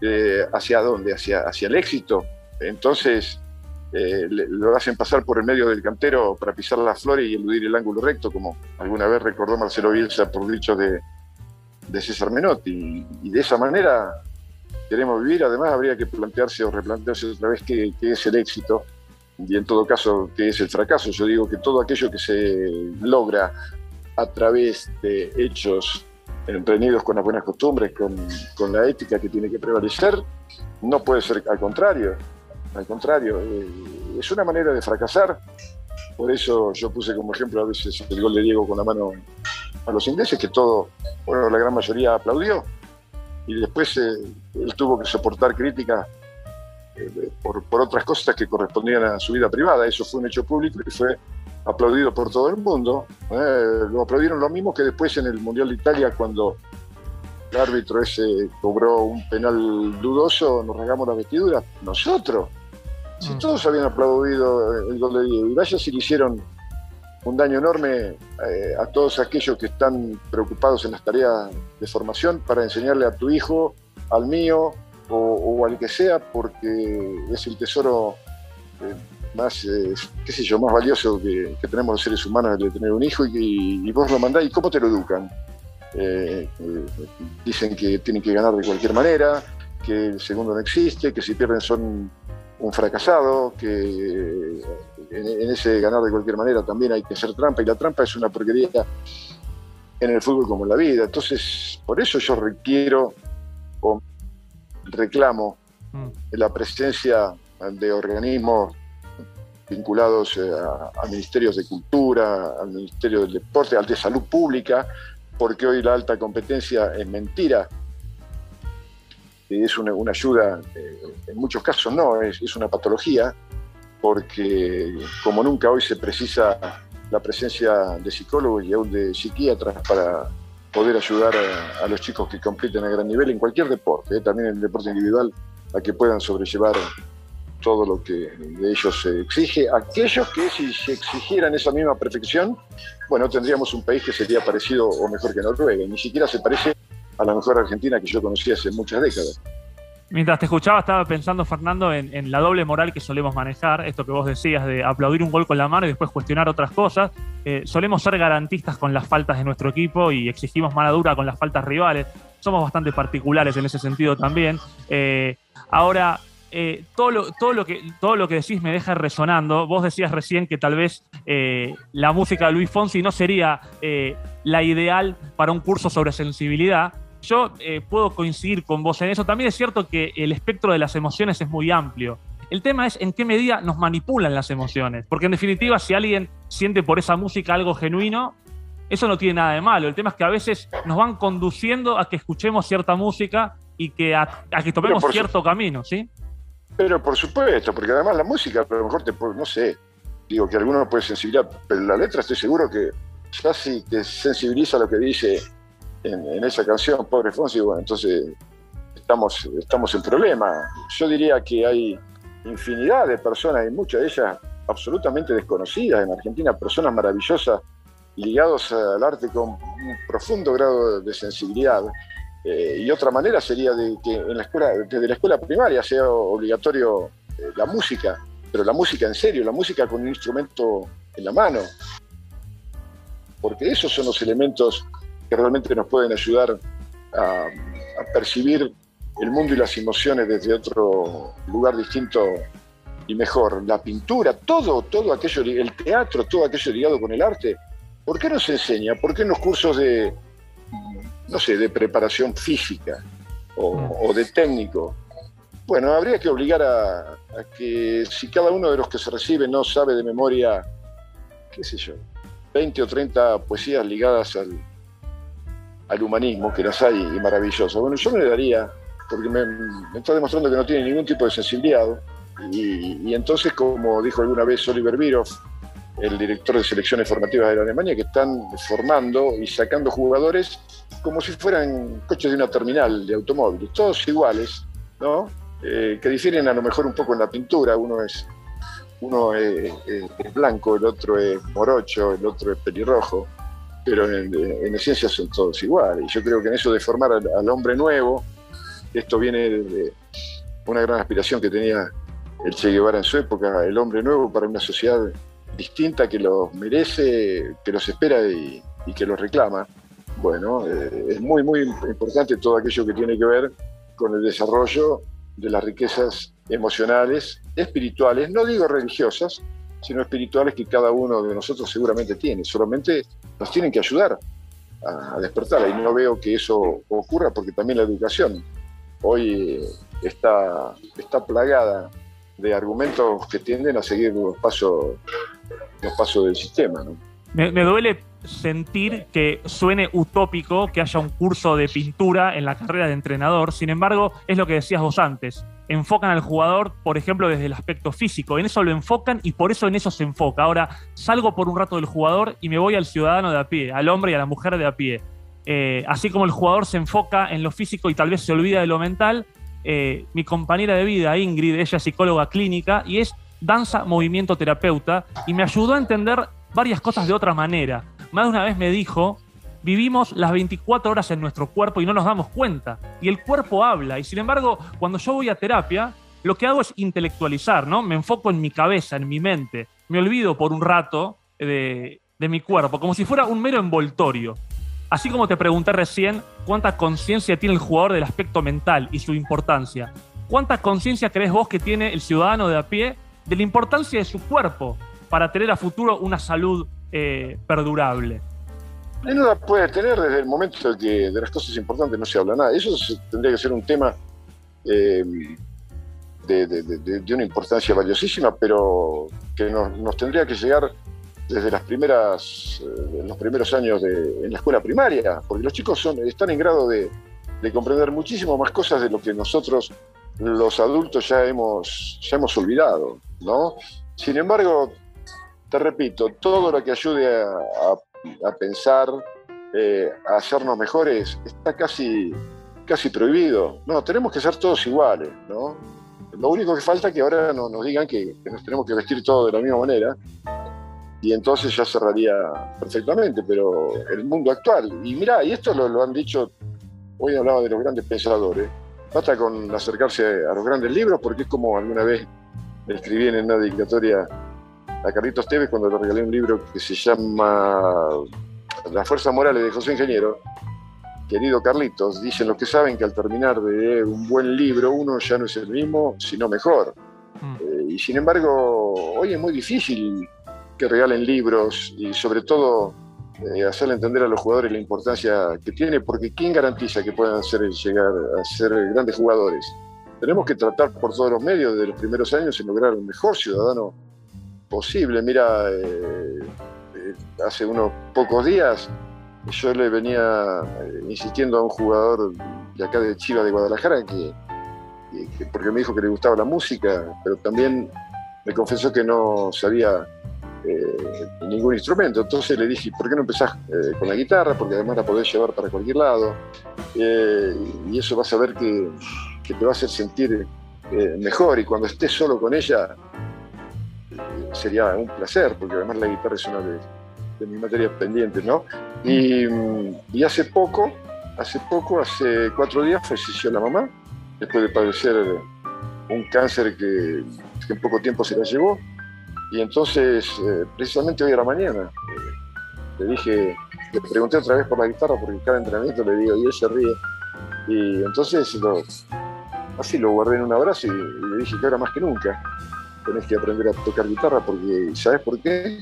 eh, hacia dónde, hacia, hacia el éxito. Entonces, eh, lo hacen pasar por el medio del cantero para pisar las flores y eludir el ángulo recto, como alguna vez recordó Marcelo Bielsa por dicho de, de César Menotti. Y, de esa manera queremos vivir. Además, habría que plantearse o replantearse otra vez qué, es el éxito y, en todo caso, qué es el fracaso. Yo digo que todo aquello que se logra a través de hechos emprendidos con las buenas costumbres, con, con la ética que tiene que prevalecer, no puede ser al contrario al contrario, eh, es una manera de fracasar. Por eso yo puse como ejemplo a veces el gol de Diego con la mano a los ingleses, que todo, bueno, la gran mayoría aplaudió. Y después eh, él tuvo que soportar críticas eh, por, otras cosas que correspondían a su vida privada. Eso fue un hecho público y fue aplaudido por todo el mundo. lo aplaudieron lo mismo que después en el Mundial de Italia cuando el árbitro ese cobró un penal dudoso, nos regamos la vestidura. Nosotros. Si mm. todos habían aplaudido el gol de Diego, y vaya si le hicieron un daño enorme eh, a todos aquellos que están preocupados en las tareas de formación para enseñarle a tu hijo, al mío o, al que sea, porque es el tesoro eh, más, eh, qué sé yo, más valioso que, tenemos los seres humanos, el de tener un hijo y, vos lo mandás y cómo te lo educan. dicen que tienen que ganar de cualquier manera, que el segundo no existe, que si pierden son un fracasado, que en, ese ganar de cualquier manera también hay que hacer trampa, y la trampa es una porquería en el fútbol como en la vida. Entonces, por eso yo requiero o reclamo mm. la presencia de organismos vinculados eh, a, a, ministerios de cultura, al Ministerio del Deporte, al de Salud Pública, porque hoy la alta competencia es mentira es una, ayuda, eh, en muchos casos no, es, una patología, porque como nunca hoy se precisa la presencia de psicólogos y aún de psiquiatras para poder ayudar a, los chicos que compiten a gran nivel en cualquier deporte, eh, también en el deporte individual, a que puedan sobrellevar todo lo que de ellos se exige. Aquellos que si se exigieran esa misma perfección, bueno, tendríamos un país que sería parecido o mejor que Noruega, ni siquiera se parece a la mejor Argentina que yo conocí hace muchas décadas. Mientras te escuchaba estaba pensando, Fernando, en, la doble moral que solemos manejar, esto que vos decías de aplaudir un gol con la mano y después cuestionar otras cosas. Eh, solemos ser garantistas con las faltas de nuestro equipo y exigimos mano dura con las faltas rivales. Somos bastante particulares en ese sentido también. Eh, ahora, eh, todo, lo, todo, lo que, todo lo que decís me deja resonando. Vos decías recién que tal vez la música de Luis Fonsi no sería la ideal para un curso sobre sensibilidad, yo eh, puedo coincidir con vos en eso. También es cierto que el espectro de las emociones es muy amplio. El tema es en qué medida nos manipulan las emociones. Porque en definitiva, si alguien siente por esa música algo genuino, eso no tiene nada de malo. El tema es que a veces nos van conduciendo a que escuchemos cierta música y que a, que tomemos cierto camino, ¿sí? Pero por supuesto, porque además la música, a lo mejor te no sé, digo que alguno puede sensibilizar, pero la letra estoy seguro que ya sí te sensibiliza lo que dice en, esa canción, Pobre Fonsi, bueno, entonces estamos, estamos en problema. Yo diría que hay infinidad de personas, y muchas de ellas absolutamente desconocidas en Argentina, personas maravillosas ligados al arte con un profundo grado de sensibilidad. Eh, y otra manera sería de que en la escuela, desde la escuela primaria sea obligatorio eh, la música, pero la música en serio, la música con un instrumento en la mano. Porque esos son los elementos que realmente nos pueden ayudar a, percibir el mundo y las emociones desde otro lugar distinto y mejor. La pintura, todo, todo aquello, el teatro, todo aquello ligado con el arte. ¿Por qué no se enseña? ¿Por qué en los cursos de, no sé, de preparación física o, de técnico Bueno, habría que obligar a, que si cada uno de los que se recibe no sabe de memoria, qué sé yo, 20 o 30 poesías ligadas al, al humanismo, que las hay y maravillosas. Bueno, yo me le daría, porque me, está demostrando que no tiene ningún tipo de sensibilidad, y, entonces, como dijo alguna vez Oliver Bierhoff, el director de selecciones formativas de la Alemania, que están formando y sacando jugadores como si fueran coches de una terminal de automóviles, todos iguales, ¿no? Eh, que difieren a lo mejor un poco en la pintura, uno es uno es, blanco, el otro es morocho, el otro es pelirrojo, pero en, esencia son todos iguales. Y yo creo que en eso de formar al, hombre nuevo, esto viene de una gran aspiración que tenía el Che Guevara en su época, el hombre nuevo para una sociedad distinta que los merece, que los espera y, que los reclama. Bueno, eh, es muy, muy importante todo aquello que tiene que ver con el desarrollo de las riquezas emocionales, espirituales, no digo religiosas, sino espirituales que cada uno de nosotros seguramente tiene. Solamente nos tienen que ayudar a despertar. Y no veo que eso ocurra porque también la educación hoy está, está plagada de argumentos que tienden a seguir los pasos, los pasos del sistema. Me, me, duele sentir que suene utópico que haya un curso de pintura en la carrera de entrenador, sin embargo, es lo que decías vos antes. Enfocan al jugador, por ejemplo, desde el aspecto físico. En eso lo enfocan y por eso en eso se enfoca. Ahora, salgo por un rato del jugador y me voy al ciudadano de a pie, al hombre y a la mujer de a pie. Eh, así como el jugador se enfoca en lo físico y tal vez se olvida de lo mental, eh, mi compañera de vida, Ingrid, ella es psicóloga clínica y es danza movimiento terapeuta y me ayudó a entender varias cosas de otra manera más de una vez me dijo, vivimos las 24 horas en nuestro cuerpo y no nos damos cuenta. Y el cuerpo habla. Y sin embargo, cuando yo voy a terapia, lo que hago es intelectualizar, ¿no? Me enfoco en mi cabeza, en mi mente. Me olvido por un rato de, de mi cuerpo, como si fuera un mero envoltorio. Así como te pregunté recién cuánta conciencia tiene el jugador del aspecto mental y su importancia. ¿Cuánta conciencia crees vos que tiene el ciudadano de a pie de la importancia de su cuerpo para tener a futuro una salud eh, perdurable? No la puede tener desde el momento de que de las cosas importantes no se habla nada. Eso tendría que ser un tema eh, de, una importancia valiosísima, pero que nos, tendría que llegar desde las primeras, eh, los primeros años de, en la escuela primaria, porque los chicos son, están en grado de, comprender muchísimo más cosas de lo que nosotros los adultos ya hemos, ya hemos olvidado, ¿no? Sin embargo, te repito, todo lo que ayude a, pensar, eh, a hacernos mejores, está casi, casi prohibido. No, tenemos que ser todos iguales, ¿no? Lo único que falta es que ahora no, nos digan que, nos tenemos que vestir todos de la misma manera y entonces ya cerraría perfectamente, pero el mundo actual, y mirá, y esto lo, lo han dicho, hoy hablaba de los grandes pensadores, basta con acercarse a los grandes libros porque es como alguna vez escribí en una dedicatoria a Carlitos Tevez cuando le regalé un libro que se llama La Fuerza Morales de José Ingeniero. Querido Carlitos, dicen los que saben que al terminar de un buen libro uno ya no es el mismo, sino mejor. Mm. Eh, y sin embargo, hoy es muy difícil que regalen libros y sobre todo eh, hacerle entender a los jugadores la importancia que tiene, porque ¿quién garantiza que puedan hacer, llegar a ser grandes jugadores? Tenemos que tratar por todos los medios desde los primeros años en lograr un mejor ciudadano posible. Mira, eh, eh, hace unos pocos días yo le venía eh, insistiendo a un jugador de acá de Chiva de Guadalajara que, porque me dijo que le gustaba la música, pero también me confesó que no sabía ningún instrumento. Entonces le dije, ¿por qué no empezás con la guitarra? Porque además la podés llevar para cualquier lado. y eso vas a ver que, que te va a hacer sentir mejor y cuando estés solo con ella sería un placer, porque además la guitarra es una de, mis materias pendientes, ¿no? Y, hace poco, hace poco, hace cuatro días, falleció la mamá, después de padecer un cáncer que, en poco tiempo se la llevó. Y entonces, eh, precisamente hoy a la mañana, eh, le dije, le pregunté otra vez por la guitarra, porque cada entrenamiento le digo, y él se ríe. Y entonces, así lo guardé en un abrazo y, y le dije que ahora más que nunca tenés que aprender a tocar guitarra porque, ¿sabes por qué?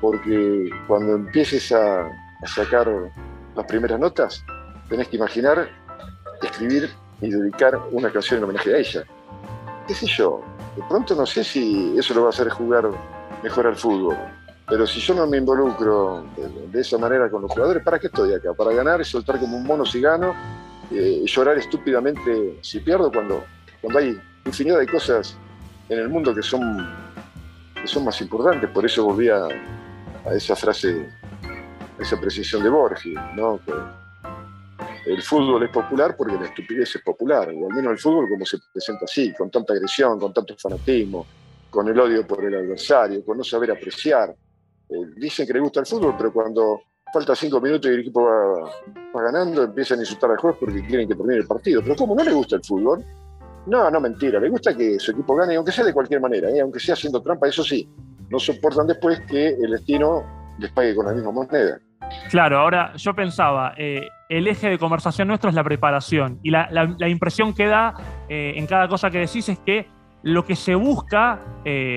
Porque cuando empieces a, sacar las primeras notas, tenés que imaginar escribir y dedicar una canción en homenaje a ella. ¿Qué sé yo? De pronto no sé si eso lo va a hacer jugar mejor al fútbol. Pero si yo no me involucro de, esa manera con los jugadores, ¿para qué estoy acá? ¿Para ganar y soltar como un mono si gano? Eh, llorar estúpidamente si pierdo cuando, cuando hay infinidad de cosas en el mundo que son, que son más importantes. Por eso volví a, esa frase, a esa precisión de Borges, ¿no? el fútbol es popular porque la estupidez es popular, o al menos el fútbol como se presenta así, con tanta agresión, con tanto fanatismo, con el odio por el adversario, con no saber apreciar. Eh, dicen que le gusta el fútbol, pero cuando falta cinco minutos y el equipo va, ganando, empiezan a insultar al juez porque quieren que termine el partido. Pero ¿cómo no le gusta el fútbol? No, no, mentira. Le gusta que su equipo gane, aunque sea de cualquier manera, ¿eh? aunque sea haciendo trampa, eso sí. No soportan después que el destino les pague con la misma moneda. Claro, ahora yo pensaba, eh, el eje de conversación nuestro es la preparación y la, impresión que da eh, en cada cosa que decís es que lo que se busca,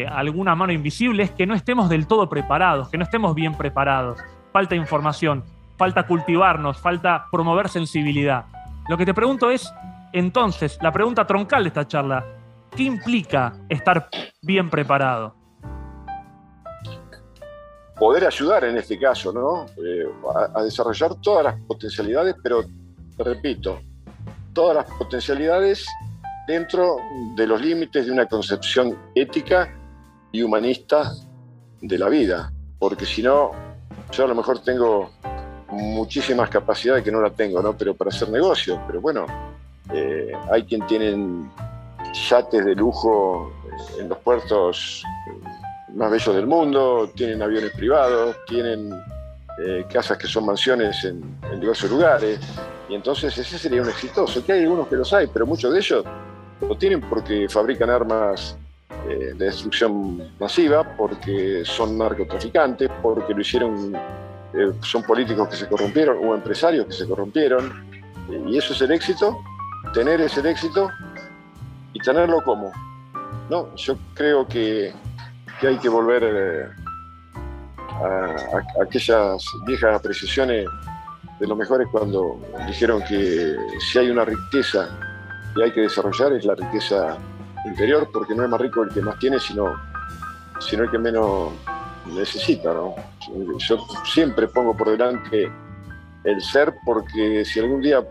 alguna mano invisible, es que no estemos del todo preparados, que no estemos bien preparados. Falta información, falta cultivarnos, falta promover sensibilidad. Lo que te pregunto es, entonces, la pregunta troncal de esta charla, ¿qué implica estar bien preparado? poder ayudar en este caso, ¿no? Eh, a, desarrollar todas las potencialidades, pero repito, todas las potencialidades dentro de los límites de una concepción ética y humanista de la vida, porque si no, yo a lo mejor tengo muchísimas capacidades que no la tengo, ¿no? Pero para hacer negocios, pero bueno, eh, hay quien tienen yates de lujo en los puertos más bellos del mundo, tienen aviones privados, tienen eh, casas que son mansiones en, diversos lugares, y entonces ese sería un exitoso. Que hay algunos que los hay, pero muchos de ellos lo tienen porque fabrican armas eh, de destrucción masiva, porque son narcotraficantes, porque lo hicieron, eh, son políticos que se corrompieron o empresarios que se corrompieron, y eso es el éxito, tener ese éxito y tenerlo como. No, yo creo que que hay que volver eh, a, aquellas viejas apreciaciones de los mejores cuando dijeron que si hay una riqueza que hay que desarrollar es la riqueza interior, porque no es más rico el que más tiene, sino, sino el que menos necesita. Yo siempre pongo por delante el ser, porque si algún día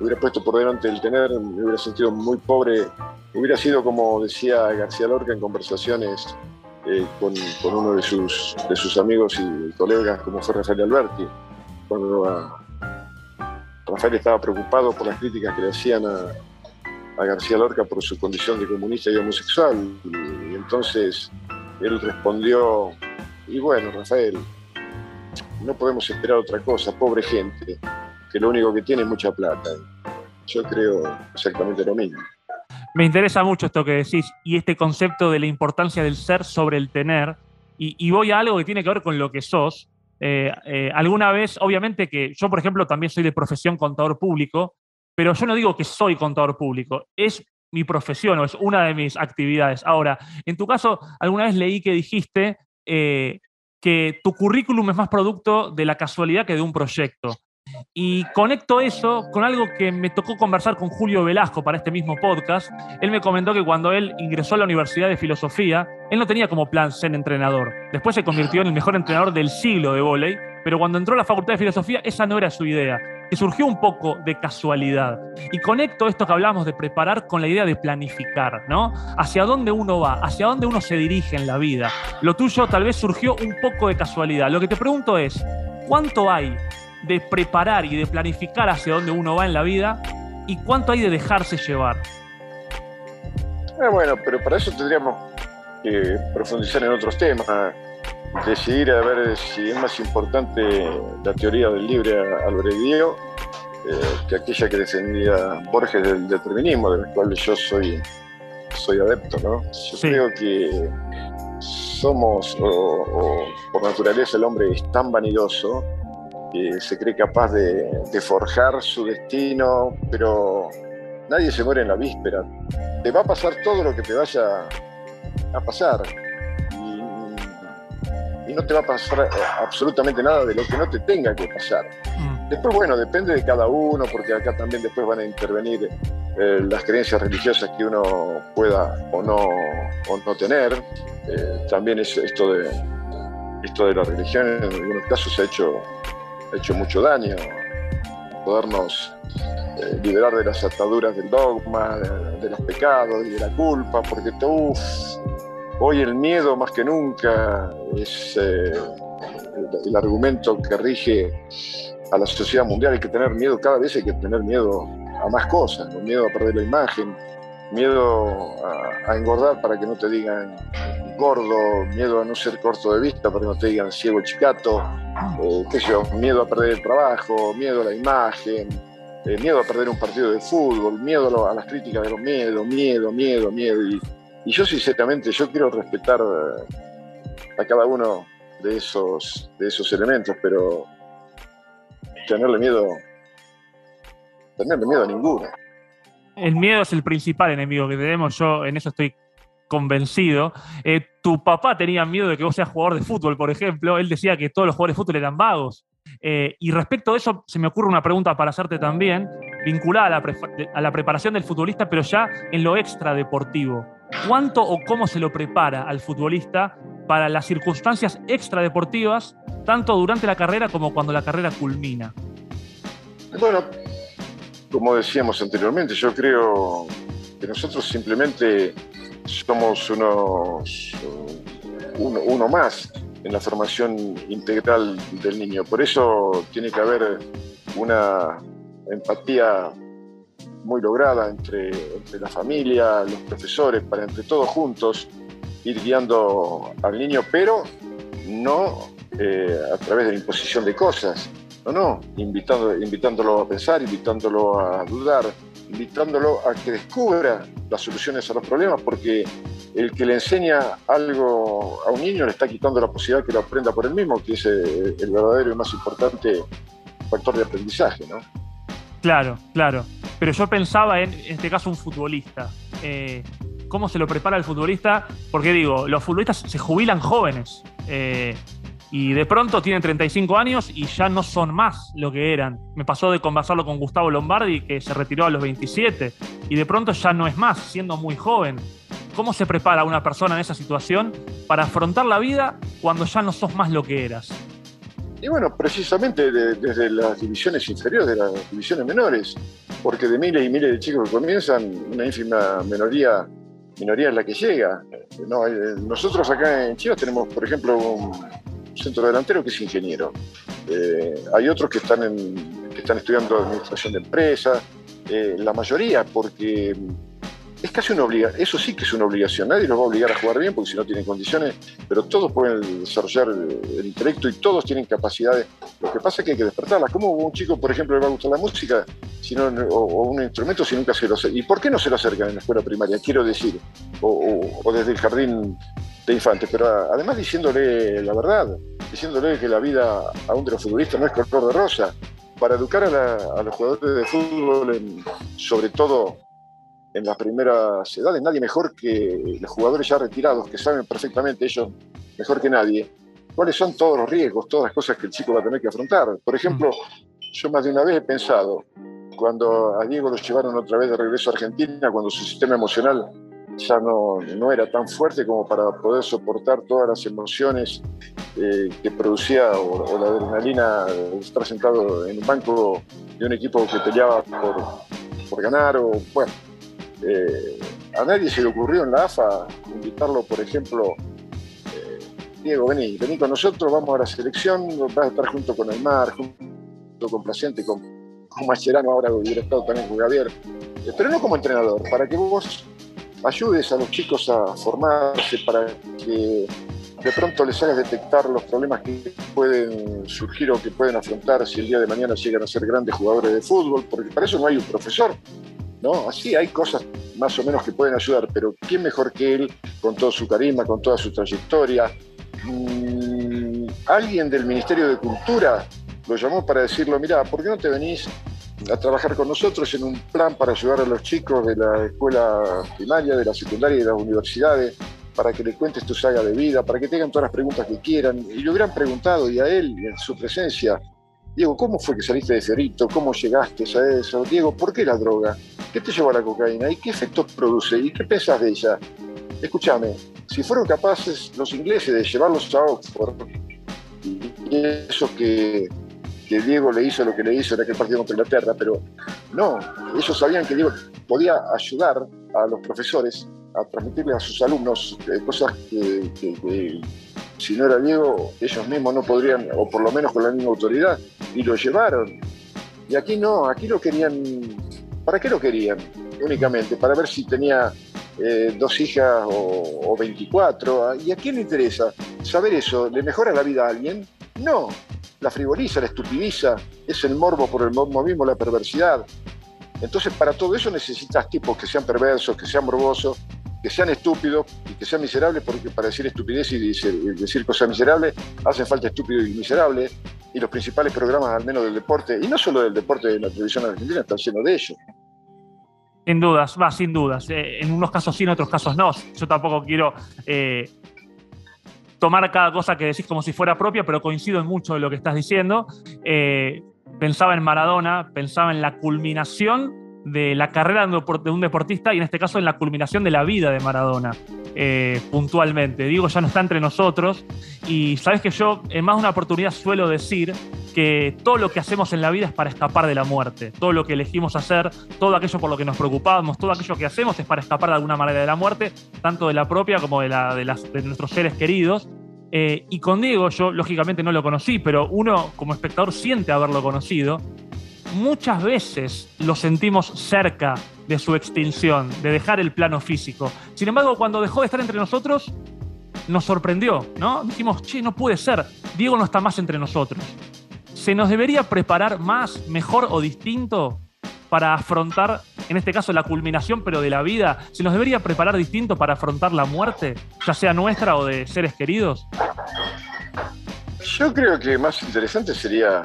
hubiera puesto por delante el tener, me hubiera sentido muy pobre Hubiera sido como decía García Lorca en conversaciones eh, con, uno de sus, de sus amigos y colegas, como fue Rafael Alberti, cuando ah, Rafael estaba preocupado por las críticas que le hacían a, García Lorca por su condición de comunista y homosexual. Y, entonces él respondió, y bueno, Rafael, no podemos esperar otra cosa, pobre gente, que lo único que tiene es mucha plata. Yo creo exactamente lo mismo. Me interesa mucho esto que decís y este concepto de la importancia del ser sobre el tener. Y, voy a algo que tiene que ver con lo que sos. Eh, eh, alguna vez, obviamente que yo, por ejemplo, también soy de profesión contador público, pero yo no digo que soy contador público, es mi profesión o es una de mis actividades. Ahora, en tu caso, alguna vez leí que dijiste eh, que tu currículum es más producto de la casualidad que de un proyecto. Y conecto eso con algo que me tocó conversar con Julio Velasco para este mismo podcast. Él me comentó que cuando él ingresó a la Universidad de Filosofía, él no tenía como plan ser entrenador. Después se convirtió en el mejor entrenador del siglo de vóley, pero cuando entró a la Facultad de Filosofía, esa no era su idea, que surgió un poco de casualidad. Y conecto esto que hablamos de preparar con la idea de planificar, ¿no? Hacia dónde uno va, hacia dónde uno se dirige en la vida. Lo tuyo tal vez surgió un poco de casualidad. Lo que te pregunto es, ¿cuánto hay de preparar y de planificar hacia dónde uno va en la vida y cuánto hay de dejarse llevar. Eh, bueno, pero para eso tendríamos que profundizar en otros temas, decidir a ver si es más importante la teoría del libre albedrío eh, que aquella que defendía Borges del determinismo, del cual yo soy, soy adepto. ¿no? Yo creo que somos, o por naturaleza el hombre es tan vanidoso, que se cree capaz de, forjar su destino, pero nadie se muere en la víspera. Te va a pasar todo lo que te vaya a pasar. Y, no te va a pasar absolutamente nada de lo que no te tenga que pasar. Mm. Después, bueno, depende de cada uno, porque acá también después van a intervenir eh, las creencias religiosas que uno pueda o no, o no tener. Eh, también es esto de, esto de la religión en algunos casos ha hecho, hecho mucho daño. Podernos eh, liberar de las ataduras del dogma, de, los pecados y de la culpa, porque hoy el miedo más que nunca es el argumento que rige a la sociedad mundial. Hay que tener miedo, cada vez hay que tener miedo a más cosas, miedo a perder la imagen, miedo a, engordar para que no te digan gordo, miedo a no ser corto de vista para que no te digan ciego chicato, eh, qué sé yo, miedo a perder el trabajo, miedo a la imagen, eh, miedo a perder un partido de fútbol, miedo a, las críticas de los miedos, miedo, miedo, miedo. Y, y yo sinceramente, yo quiero respetar a cada uno de esos, de esos elementos, pero tenerle miedo, tenerle miedo a ninguno. El miedo es el principal enemigo que tenemos, yo en eso estoy convencido. Eh, tu papá tenía miedo de que vos seas jugador de fútbol, por ejemplo. Él decía que todos los jugadores de fútbol eran vagos. Eh, y respecto a eso, se me ocurre una pregunta para hacerte también, vinculada a la, preparación del futbolista, pero ya en lo extradeportivo. ¿Cuánto o cómo se lo prepara al futbolista para las circunstancias extradeportivas, tanto durante la carrera como cuando la carrera culmina? Bueno, como decíamos anteriormente, yo creo que nosotros simplemente somos unos, uno, más en la formación integral del niño. Por eso tiene que haber una empatía muy lograda entre, entre la familia, los profesores, para entre todos juntos ir guiando al niño, pero no eh, a través de la imposición de cosas, no, no, invitando, invitándolo a pensar, invitándolo a dudar, invitándolo a que descubra las soluciones a los problemas, porque el que le enseña algo a un niño le está quitando la posibilidad que lo aprenda por él mismo, que es eh, el verdadero y más importante factor de aprendizaje, ¿no? Claro, claro. Pero yo pensaba en, en este caso, un futbolista. Eh, cómo se lo prepara el futbolista, porque digo, los futbolistas se jubilan jóvenes eh, y de pronto tienen 35 años y ya no son más lo que eran. Me pasó de conversarlo con Gustavo Lombardi, que se retiró a los 27 y de pronto ya no es más, siendo muy joven. ¿Cómo se prepara una persona en esa situación para afrontar la vida cuando ya no sos más lo que eras? Y bueno, precisamente desde las divisiones inferiores, de las divisiones menores, porque de miles y miles de chicos que comienzan, una ínfima minoría minoría es la que llega. Eh, nosotros acá en Chivas tenemos, por ejemplo, un centro delantero que es ingeniero. Eh, hay otros que están, que están estudiando administración de empresas, eh, la mayoría, porque es casi una obligación, eso sí que es una obligación, nadie los va a obligar a jugar bien porque si no tienen condiciones, pero todos pueden desarrollar el, intelecto y todos tienen capacidades. Lo que pasa es que hay que despertarlas. ¿Cómo un chico, por ejemplo, le va a gustar la música si o, un instrumento si nunca se lo ¿Y por qué no se lo acercan en la escuela primaria? Quiero decir, o, desde el jardín de infantes, pero además diciéndole la verdad, diciéndole que la vida aún de los futbolistas no es color de rosa. Para educar a, los jugadores de fútbol, sobre todo en las primeras edades. Nadie mejor que los jugadores ya retirados, que saben perfectamente ellos, mejor que nadie, cuáles son todos los riesgos, todas las cosas que el chico va a tener que afrontar. Por ejemplo, yo más de una vez he pensado, cuando a Diego lo llevaron otra vez de regreso a Argentina, cuando su sistema emocional ya no, no era tan fuerte como para poder soportar todas las emociones eh, que producía o, la adrenalina estar sentado en un banco de un equipo que peleaba por, por ganar o bueno, eh, a nadie se le ocurrió en la AFA invitarlo, por ejemplo, eh, Diego, vení, vení con nosotros, vamos a la selección, vas a estar junto con el Mar, junto con Placiente, con, con Mascherano, ahora hubiera estado también con Javier, pero no como entrenador, para que vos ayudes a los chicos a formarse, para que de pronto les hagas detectar los problemas que pueden surgir o que pueden afrontar si el día de mañana llegan a ser grandes jugadores de fútbol, porque para eso no hay un profesor, ¿no? Así hay cosas más o menos que pueden ayudar, pero ¿quién mejor que él, con todo su carisma, con toda su trayectoria? Mm, alguien del Ministerio de Cultura lo llamó para decirlo, mira, ¿por qué no te venís a trabajar con nosotros en un plan para ayudar a los chicos de la escuela primaria, de la secundaria y de las universidades, para que le cuentes tu saga de vida, para que tengan todas las preguntas que quieran? Y le hubieran preguntado, y a él, en su presencia, Diego, ¿cómo fue que saliste de Cerrito? ¿Cómo llegaste a eso? Diego, ¿por qué la droga? ¿Qué te llevó a la cocaína? ¿Y qué efectos produce? ¿Y qué pensás de ella? Escúchame, si fueron capaces los ingleses de llevarlos a Oxford, y eso que, que Diego le hizo lo que le hizo en aquel partido contra Inglaterra, pero no, ellos sabían que Diego podía ayudar a los profesores a transmitirles a sus alumnos eh, cosas que, que, si no era Diego, ellos mismos no podrían, o por lo menos con la misma autoridad, y lo llevaron. Y aquí no, aquí lo querían, ¿para qué lo querían? Únicamente, para ver si tenía eh, dos hijas o, 24. ¿Y a quién le interesa saber eso? ¿Le mejora la vida a alguien? No, la frivoliza, la estupidiza, es el morbo por el morbo mismo, la perversidad. Entonces, para todo eso necesitas tipos que sean perversos, que sean morbosos, que sean estúpidos y que sean miserables, porque para decir estupidez y decir, cosas miserables hacen falta estúpidos y miserables. Y los principales programas, al menos del deporte, y no solo del deporte de la televisión argentina, están llenos de ellos. Sin dudas, va, sin dudas. Eh, en unos casos sí, en otros casos no. Yo tampoco quiero eh, tomar cada cosa que decís como si fuera propia, pero coincido en mucho de lo que estás diciendo. Eh, pensaba en Maradona, pensaba en la culminación de la carrera de un deportista y en este caso en la culminación de la vida de Maradona, eh, puntualmente. Digo, ya no está entre nosotros y sabes que yo en más de una oportunidad suelo decir que todo lo que hacemos en la vida es para escapar de la muerte, todo lo que elegimos hacer, todo aquello por lo que nos preocupamos, todo aquello que hacemos es para escapar de alguna manera de la muerte, tanto de la propia como de, la, de, nuestros seres queridos. Eh, y con Diego yo lógicamente no lo conocí, pero uno como espectador siente haberlo conocido muchas veces lo sentimos cerca de su extinción, de dejar el plano físico. Sin embargo, cuando dejó de estar entre nosotros, nos sorprendió, ¿no? Dijimos, che, no puede ser, Diego no está más entre nosotros. ¿Se nos debería preparar más, mejor o distinto para afrontar, en este caso, la culminación, pero de la vida? ¿Se nos debería preparar distinto para afrontar la muerte, ya sea nuestra o de seres queridos? Yo creo que más interesante sería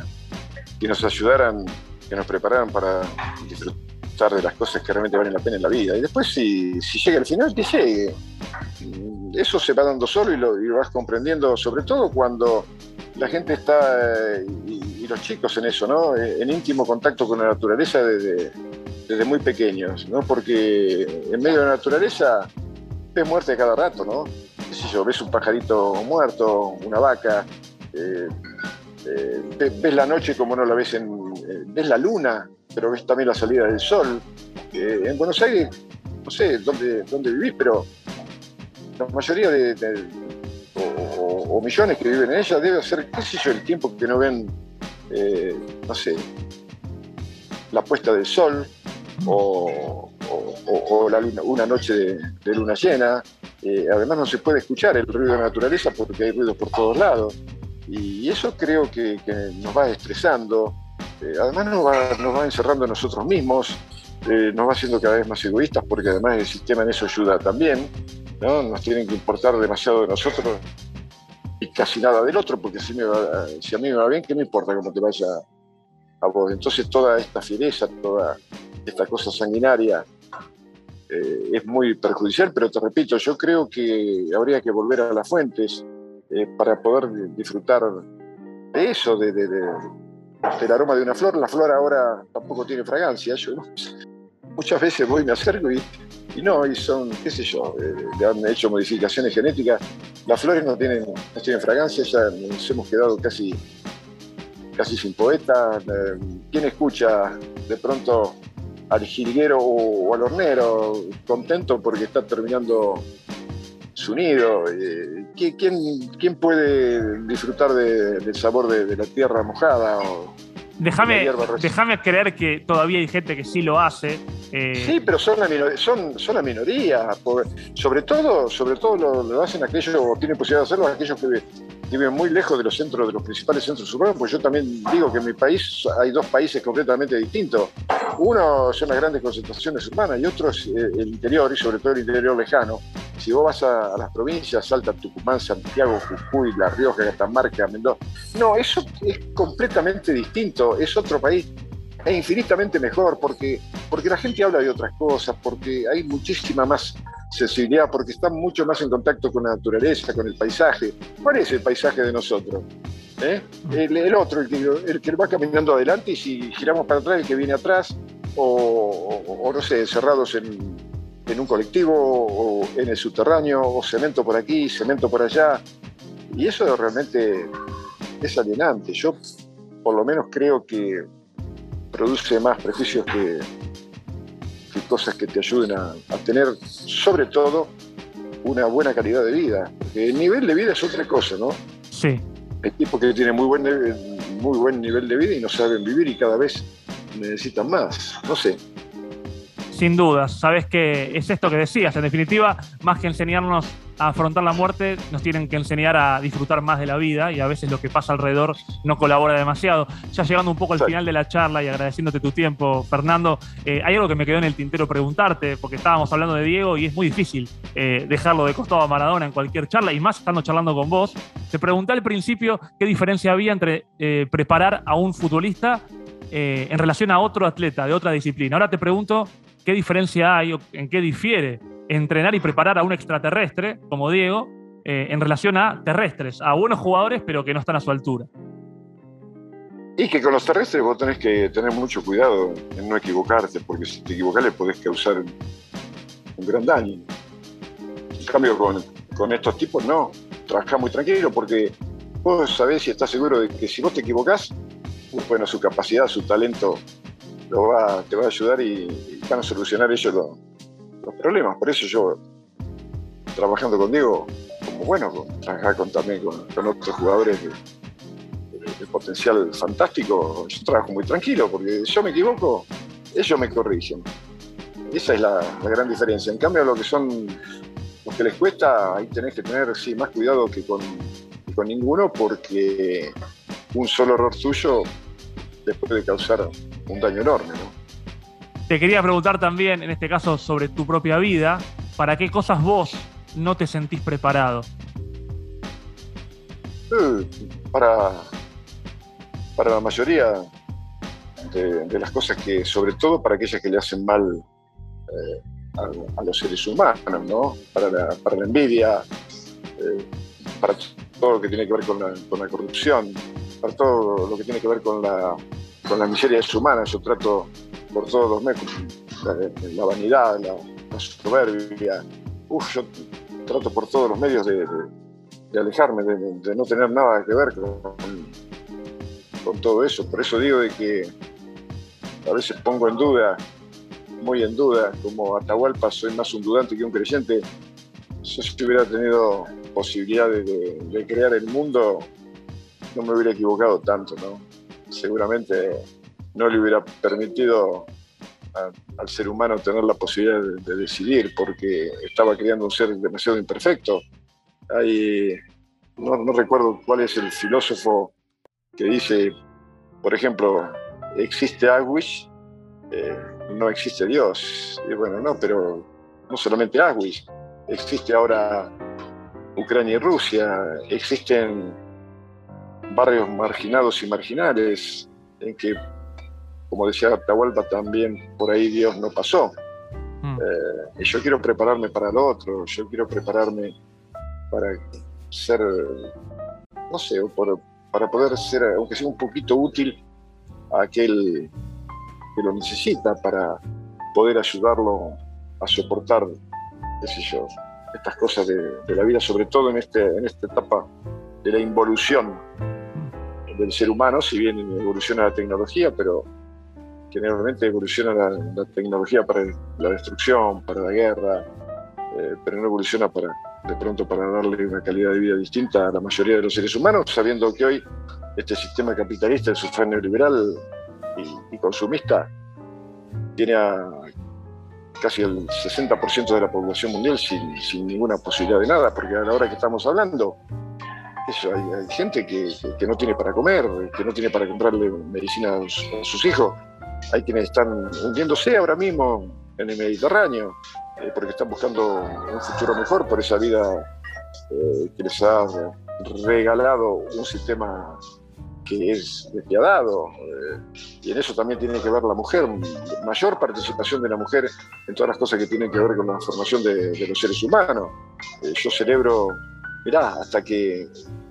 que nos ayudaran que nos prepararan para disfrutar de las cosas que realmente valen la pena en la vida. Y después, si, si llega el final, que llegue. Eso se va dando solo y lo, vas comprendiendo, sobre todo cuando la gente está, eh, y, los chicos en eso, ¿no? Eh, en íntimo contacto con la naturaleza desde, desde muy pequeños, ¿no? Porque en medio de la naturaleza ves muerte cada rato, ¿no? Si yo, ves un pajarito muerto, una vaca, eh, ves la noche como no la ves en, ves la luna, pero ves también la salida del sol. En Buenos Aires, no sé dónde, dónde vivís, pero la mayoría de, o, millones que viven en ella debe ser, qué sé yo, el tiempo que no ven, eh, no sé, la puesta del sol o, una noche de, luna llena. Eh, además no se puede escuchar el ruido de la naturaleza porque hay ruido por todos lados. Y eso creo que nos va estresando, eh, además nos va, encerrando en nosotros mismos, eh, nos va haciendo cada vez más egoístas porque además el sistema en eso ayuda también, ¿no? nos tienen que importar demasiado de nosotros y casi nada del otro, porque si, si a mí me va bien, ¿qué me importa cómo te vaya a vos? Entonces toda esta fiereza, toda esta cosa sanguinaria eh, es muy perjudicial, pero te repito, yo creo que habría que volver a las fuentes para poder disfrutar de eso, de el aroma de una flor. La flor ahora tampoco tiene fragancia. Yo muchas veces voy y me acerco y, no, y son, qué sé yo, eh, le han hecho modificaciones genéticas. Las flores no tienen, no tienen fragancia, ya nos hemos quedado casi, casi sin poeta. Eh, ¿Quién escucha de pronto al jilguero o, al hornero contento porque está terminando su nido. Eh, ¿quién, ¿Quién, puede disfrutar del sabor de, la tierra mojada? O, déjame, déjame creer que todavía hay gente que sí lo hace. Eh. Sí, pero son la, minoría, son, son la minoría. sobre todo, sobre todo lo, hacen aquellos, o tienen posibilidad de hacerlo, aquellos que viven muy lejos de los centros, de los principales centros urbanos, pues yo también digo que en mi país hay dos países completamente distintos. Uno son las grandes concentraciones urbanas y otro es eh, el interior, y sobre todo el interior lejano. Si vos vas a, las provincias, Salta, Tucumán, Santiago, Jujuy, La Rioja, Catamarca, Mendoza, no, eso es completamente distinto, es otro país es infinitamente mejor porque, porque la gente habla de otras cosas, porque hay muchísima más sensibilidad, porque están mucho más en contacto con la naturaleza, con el paisaje. ¿Cuál es el paisaje de nosotros? ¿eh? el, otro, el que, el que va caminando adelante y si giramos para atrás, el que viene atrás, o, no sé, cerrados en, en, un colectivo o en el subterráneo, o cemento por aquí, cemento por allá. Y eso realmente es alienante. Yo por lo menos creo que produce más prejuicios que, cosas que te ayuden a, tener, sobre todo, una buena calidad de vida. Porque el nivel de vida es otra cosa, ¿no? Sí. Hay tipos que tienen muy buen, muy buen nivel de vida y no saben vivir y cada vez necesitan más. No sé. Sin dudas, sabes que es esto que decías. En definitiva, más que enseñarnos a afrontar la muerte, nos tienen que enseñar a disfrutar más de la vida y a veces lo que pasa alrededor no colabora demasiado. Ya llegando un poco al final de la charla y agradeciéndote tu tiempo, Fernando, eh, hay algo que me quedó en el tintero preguntarte, porque estábamos hablando de Diego y es muy difícil eh, dejarlo de costado a Maradona en cualquier charla y más estando charlando con vos. Te pregunté al principio qué diferencia había entre eh, preparar a un futbolista en relación a otro atleta de otra disciplina. Ahora te pregunto qué diferencia hay o en qué difiere entrenar y preparar a un extraterrestre como Diego eh, en relación a terrestres, a buenos jugadores pero que no están a su altura. Y que con los terrestres vos tenés que tener mucho cuidado en no equivocarte, porque si te equivocas le podés causar un gran daño. En cambio, con, con estos tipos no, trabajás muy tranquilo porque vos sabés y estás seguro de que si vos te equivocás, bueno, su capacidad, su talento lo va, te va a ayudar y, van a solucionar ellos los problemas. Por eso yo, trabajando con Diego, como bueno, trabajar con, también con, otros jugadores de, potencial fantástico, yo trabajo muy tranquilo, porque yo me equivoco, ellos me corrigen. Esa es la, gran diferencia. En cambio, lo que son los que les cuesta, ahí tenés que tener sí, más cuidado que con, que con ninguno, porque un solo error tuyo les puede causar un daño enorme. Te quería preguntar también, en este caso, sobre tu propia vida. ¿Para qué cosas vos no te sentís preparado? Eh, para, para la mayoría de, las cosas que, sobre todo para aquellas que le hacen mal eh, a, los seres humanos, ¿no? Para la, para la envidia, eh, para todo lo que tiene que ver con la, corrupción, para todo lo que tiene que ver con la, con la miseria humana. Yo trato por todos los medios, la, vanidad, la, soberbia. Uf, yo trato por todos los medios de, alejarme, de, no tener nada que ver con, todo eso. Por eso digo de que a veces pongo en duda, muy en duda, como Atahualpa soy más un dudante que un creyente. Yo si hubiera tenido posibilidad de, crear el mundo, no me hubiera equivocado tanto, ¿no? Seguramente no le hubiera permitido al ser humano tener la posibilidad de, decidir, porque estaba creando un ser demasiado imperfecto. Hay, no, recuerdo cuál es el filósofo que dice, por ejemplo, existe Auschwitz, eh, no existe Dios. Y bueno, no, pero no solamente Auschwitz, existe ahora Ucrania y Rusia, existen barrios marginados y marginales en que como decía Atahualpa, también por ahí Dios no pasó. Mm. Eh, y yo quiero prepararme para lo otro, yo quiero prepararme para ser, no sé, para poder ser, aunque sea un poquito útil a aquel que lo necesita, para poder ayudarlo a soportar, qué sé yo, estas cosas de, la vida, sobre todo en, este, en esta etapa de la involución del ser humano, si bien evoluciona la tecnología, pero generalmente evoluciona la, tecnología para la destrucción, para la guerra, eh, pero no evoluciona para, de pronto para darle una calidad de vida distinta a la mayoría de los seres humanos, sabiendo que hoy este sistema capitalista, el sufragio liberal y, consumista, tiene a casi el 60% de la población mundial sin, ninguna posibilidad de nada, porque a la hora que estamos hablando, eso, hay, gente que, no tiene para comer, que no tiene para comprarle medicina a sus hijos, hay quienes están hundiéndose ahora mismo en el Mediterráneo, eh, porque están buscando un futuro mejor por esa vida eh, que les ha regalado un sistema que es despiadado. Eh, y en eso también tiene que ver la mujer, mayor participación de la mujer en todas las cosas que tienen que ver con la formación de, los seres humanos. yo celebro, mirá, hasta que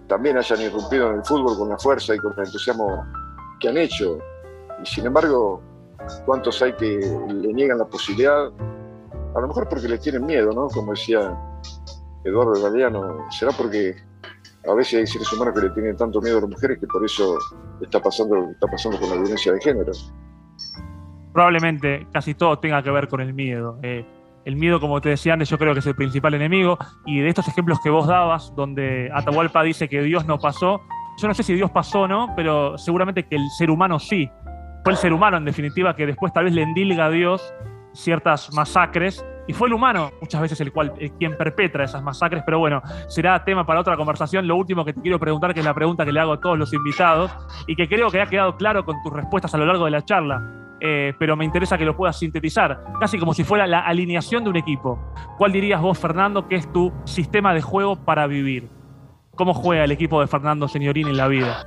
también hayan irrumpido en el fútbol con la fuerza y con el entusiasmo que han hecho. Y sin embargo, ¿cuántos hay que le niegan la posibilidad? A lo mejor porque le tienen miedo, ¿no? Como decía Eduardo Galeano, será porque a veces hay seres humanos que le tienen tanto miedo a las mujeres que por eso está pasando lo que está pasando con la violencia de género. Probablemente casi todo tenga que ver con el miedo. Eh, el miedo, como te decía antes, yo creo que es el principal enemigo. Y de estos ejemplos que vos dabas, donde Atahualpa dice que Dios no pasó, yo no sé si Dios pasó o no, pero seguramente que el ser humano sí. Fue el ser humano, en definitiva, que después tal vez le endilga a Dios ciertas masacres. Y fue el humano muchas veces el cual quien perpetra esas masacres, pero bueno, será tema para otra conversación. Lo último que te quiero preguntar, que es la pregunta que le hago a todos los invitados, y que creo que ha quedado claro con tus respuestas a lo largo de la charla. Eh, pero me interesa que lo puedas sintetizar, casi como si fuera la alineación de un equipo. ¿Cuál dirías vos, Fernando, que es tu sistema de juego para vivir? ¿Cómo juega el equipo de Fernando Signorini en la vida?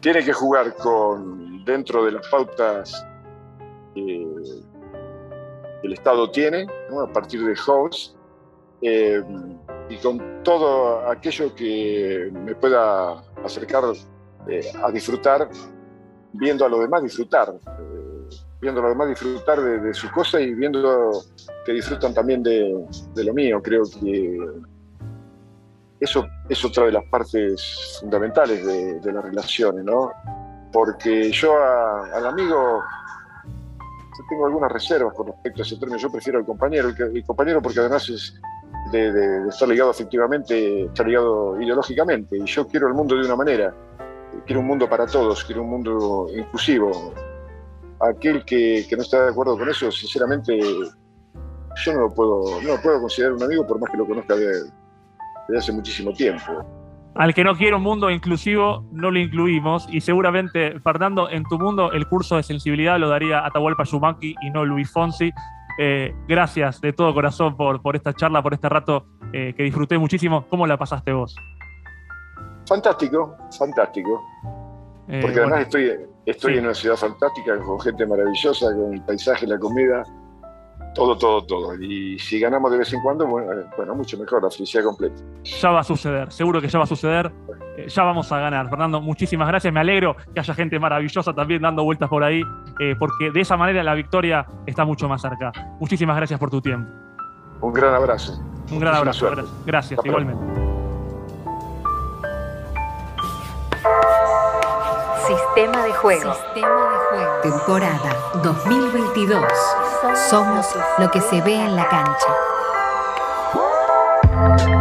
Tiene que jugar con dentro de las pautas que el Estado tiene, a partir de host, eh, y con todo aquello que me pueda acercar eh, a disfrutar viendo a los demás disfrutar, viendo a los demás disfrutar de, sus cosas y viendo que disfrutan también de, lo mío. Creo que eso es otra de las partes fundamentales de, las relaciones, ¿no? Porque yo al amigo tengo algunas reservas con respecto a ese término. Yo prefiero al compañero, el, compañero porque además es de, de, estar ligado afectivamente, está ligado ideológicamente. Y yo quiero el mundo de una manera quiero un mundo para todos, quiero un mundo inclusivo. Aquel que, no está de acuerdo con eso, sinceramente, yo no lo puedo, no puedo considerar un amigo por más que lo conozca desde hace muchísimo tiempo. Al que no quiere un mundo inclusivo, no lo incluimos. Y seguramente, Fernando, en tu mundo el curso de sensibilidad lo daría Atahualpa Yumanqui y no Luis Fonsi. Eh, gracias de todo corazón por, por esta charla, por este rato eh, que disfruté muchísimo. ¿Cómo la pasaste vos? Fantástico, fantástico. Eh, Porque además estoy, estoy en una ciudad fantástica, con gente maravillosa, con el paisaje, la comida, todo, todo, todo. Y si ganamos de vez en cuando, bueno, eh, mucho mejor, la felicidad completa. Ya va a suceder, seguro que ya va a suceder. Eh, ya vamos a ganar. Fernando, muchísimas gracias. Me alegro que haya gente maravillosa también dando vueltas por ahí, porque de esa manera la victoria está mucho más cerca. Muchísimas gracias por tu tiempo. Un gran abrazo. Un gran abrazo. Gracias, igualmente. Sistema de juego. Sistema de juego. Temporada 2022. Somos lo que se ve en la cancha.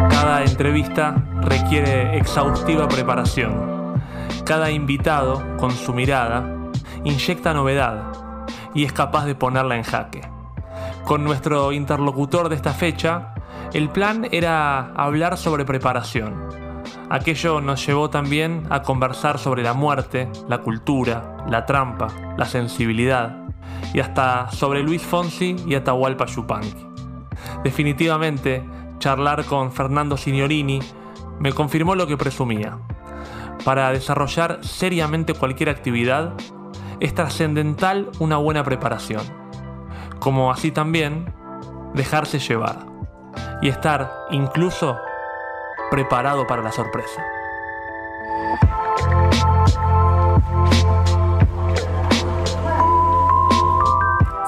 Cada entrevista requiere exhaustiva preparación. Cada invitado, con su mirada, inyecta novedad y es capaz de ponerla en jaque. Con nuestro interlocutor de esta fecha, el plan era hablar sobre preparación Aquello nos llevó también a conversar sobre la muerte, la cultura, la trampa, la sensibilidad y hasta sobre Luis Fonsi y Atahualpa Yupanqui. Definitivamente, charlar con Fernando Signorini me confirmó lo que presumía. Para desarrollar seriamente cualquier actividad, es trascendental una buena preparación, como así también dejarse llevar y estar incluso preparado para la sorpresa.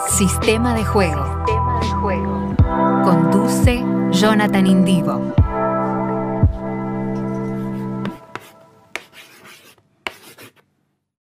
Sistema de juego. Conduce Jonathan Indigo.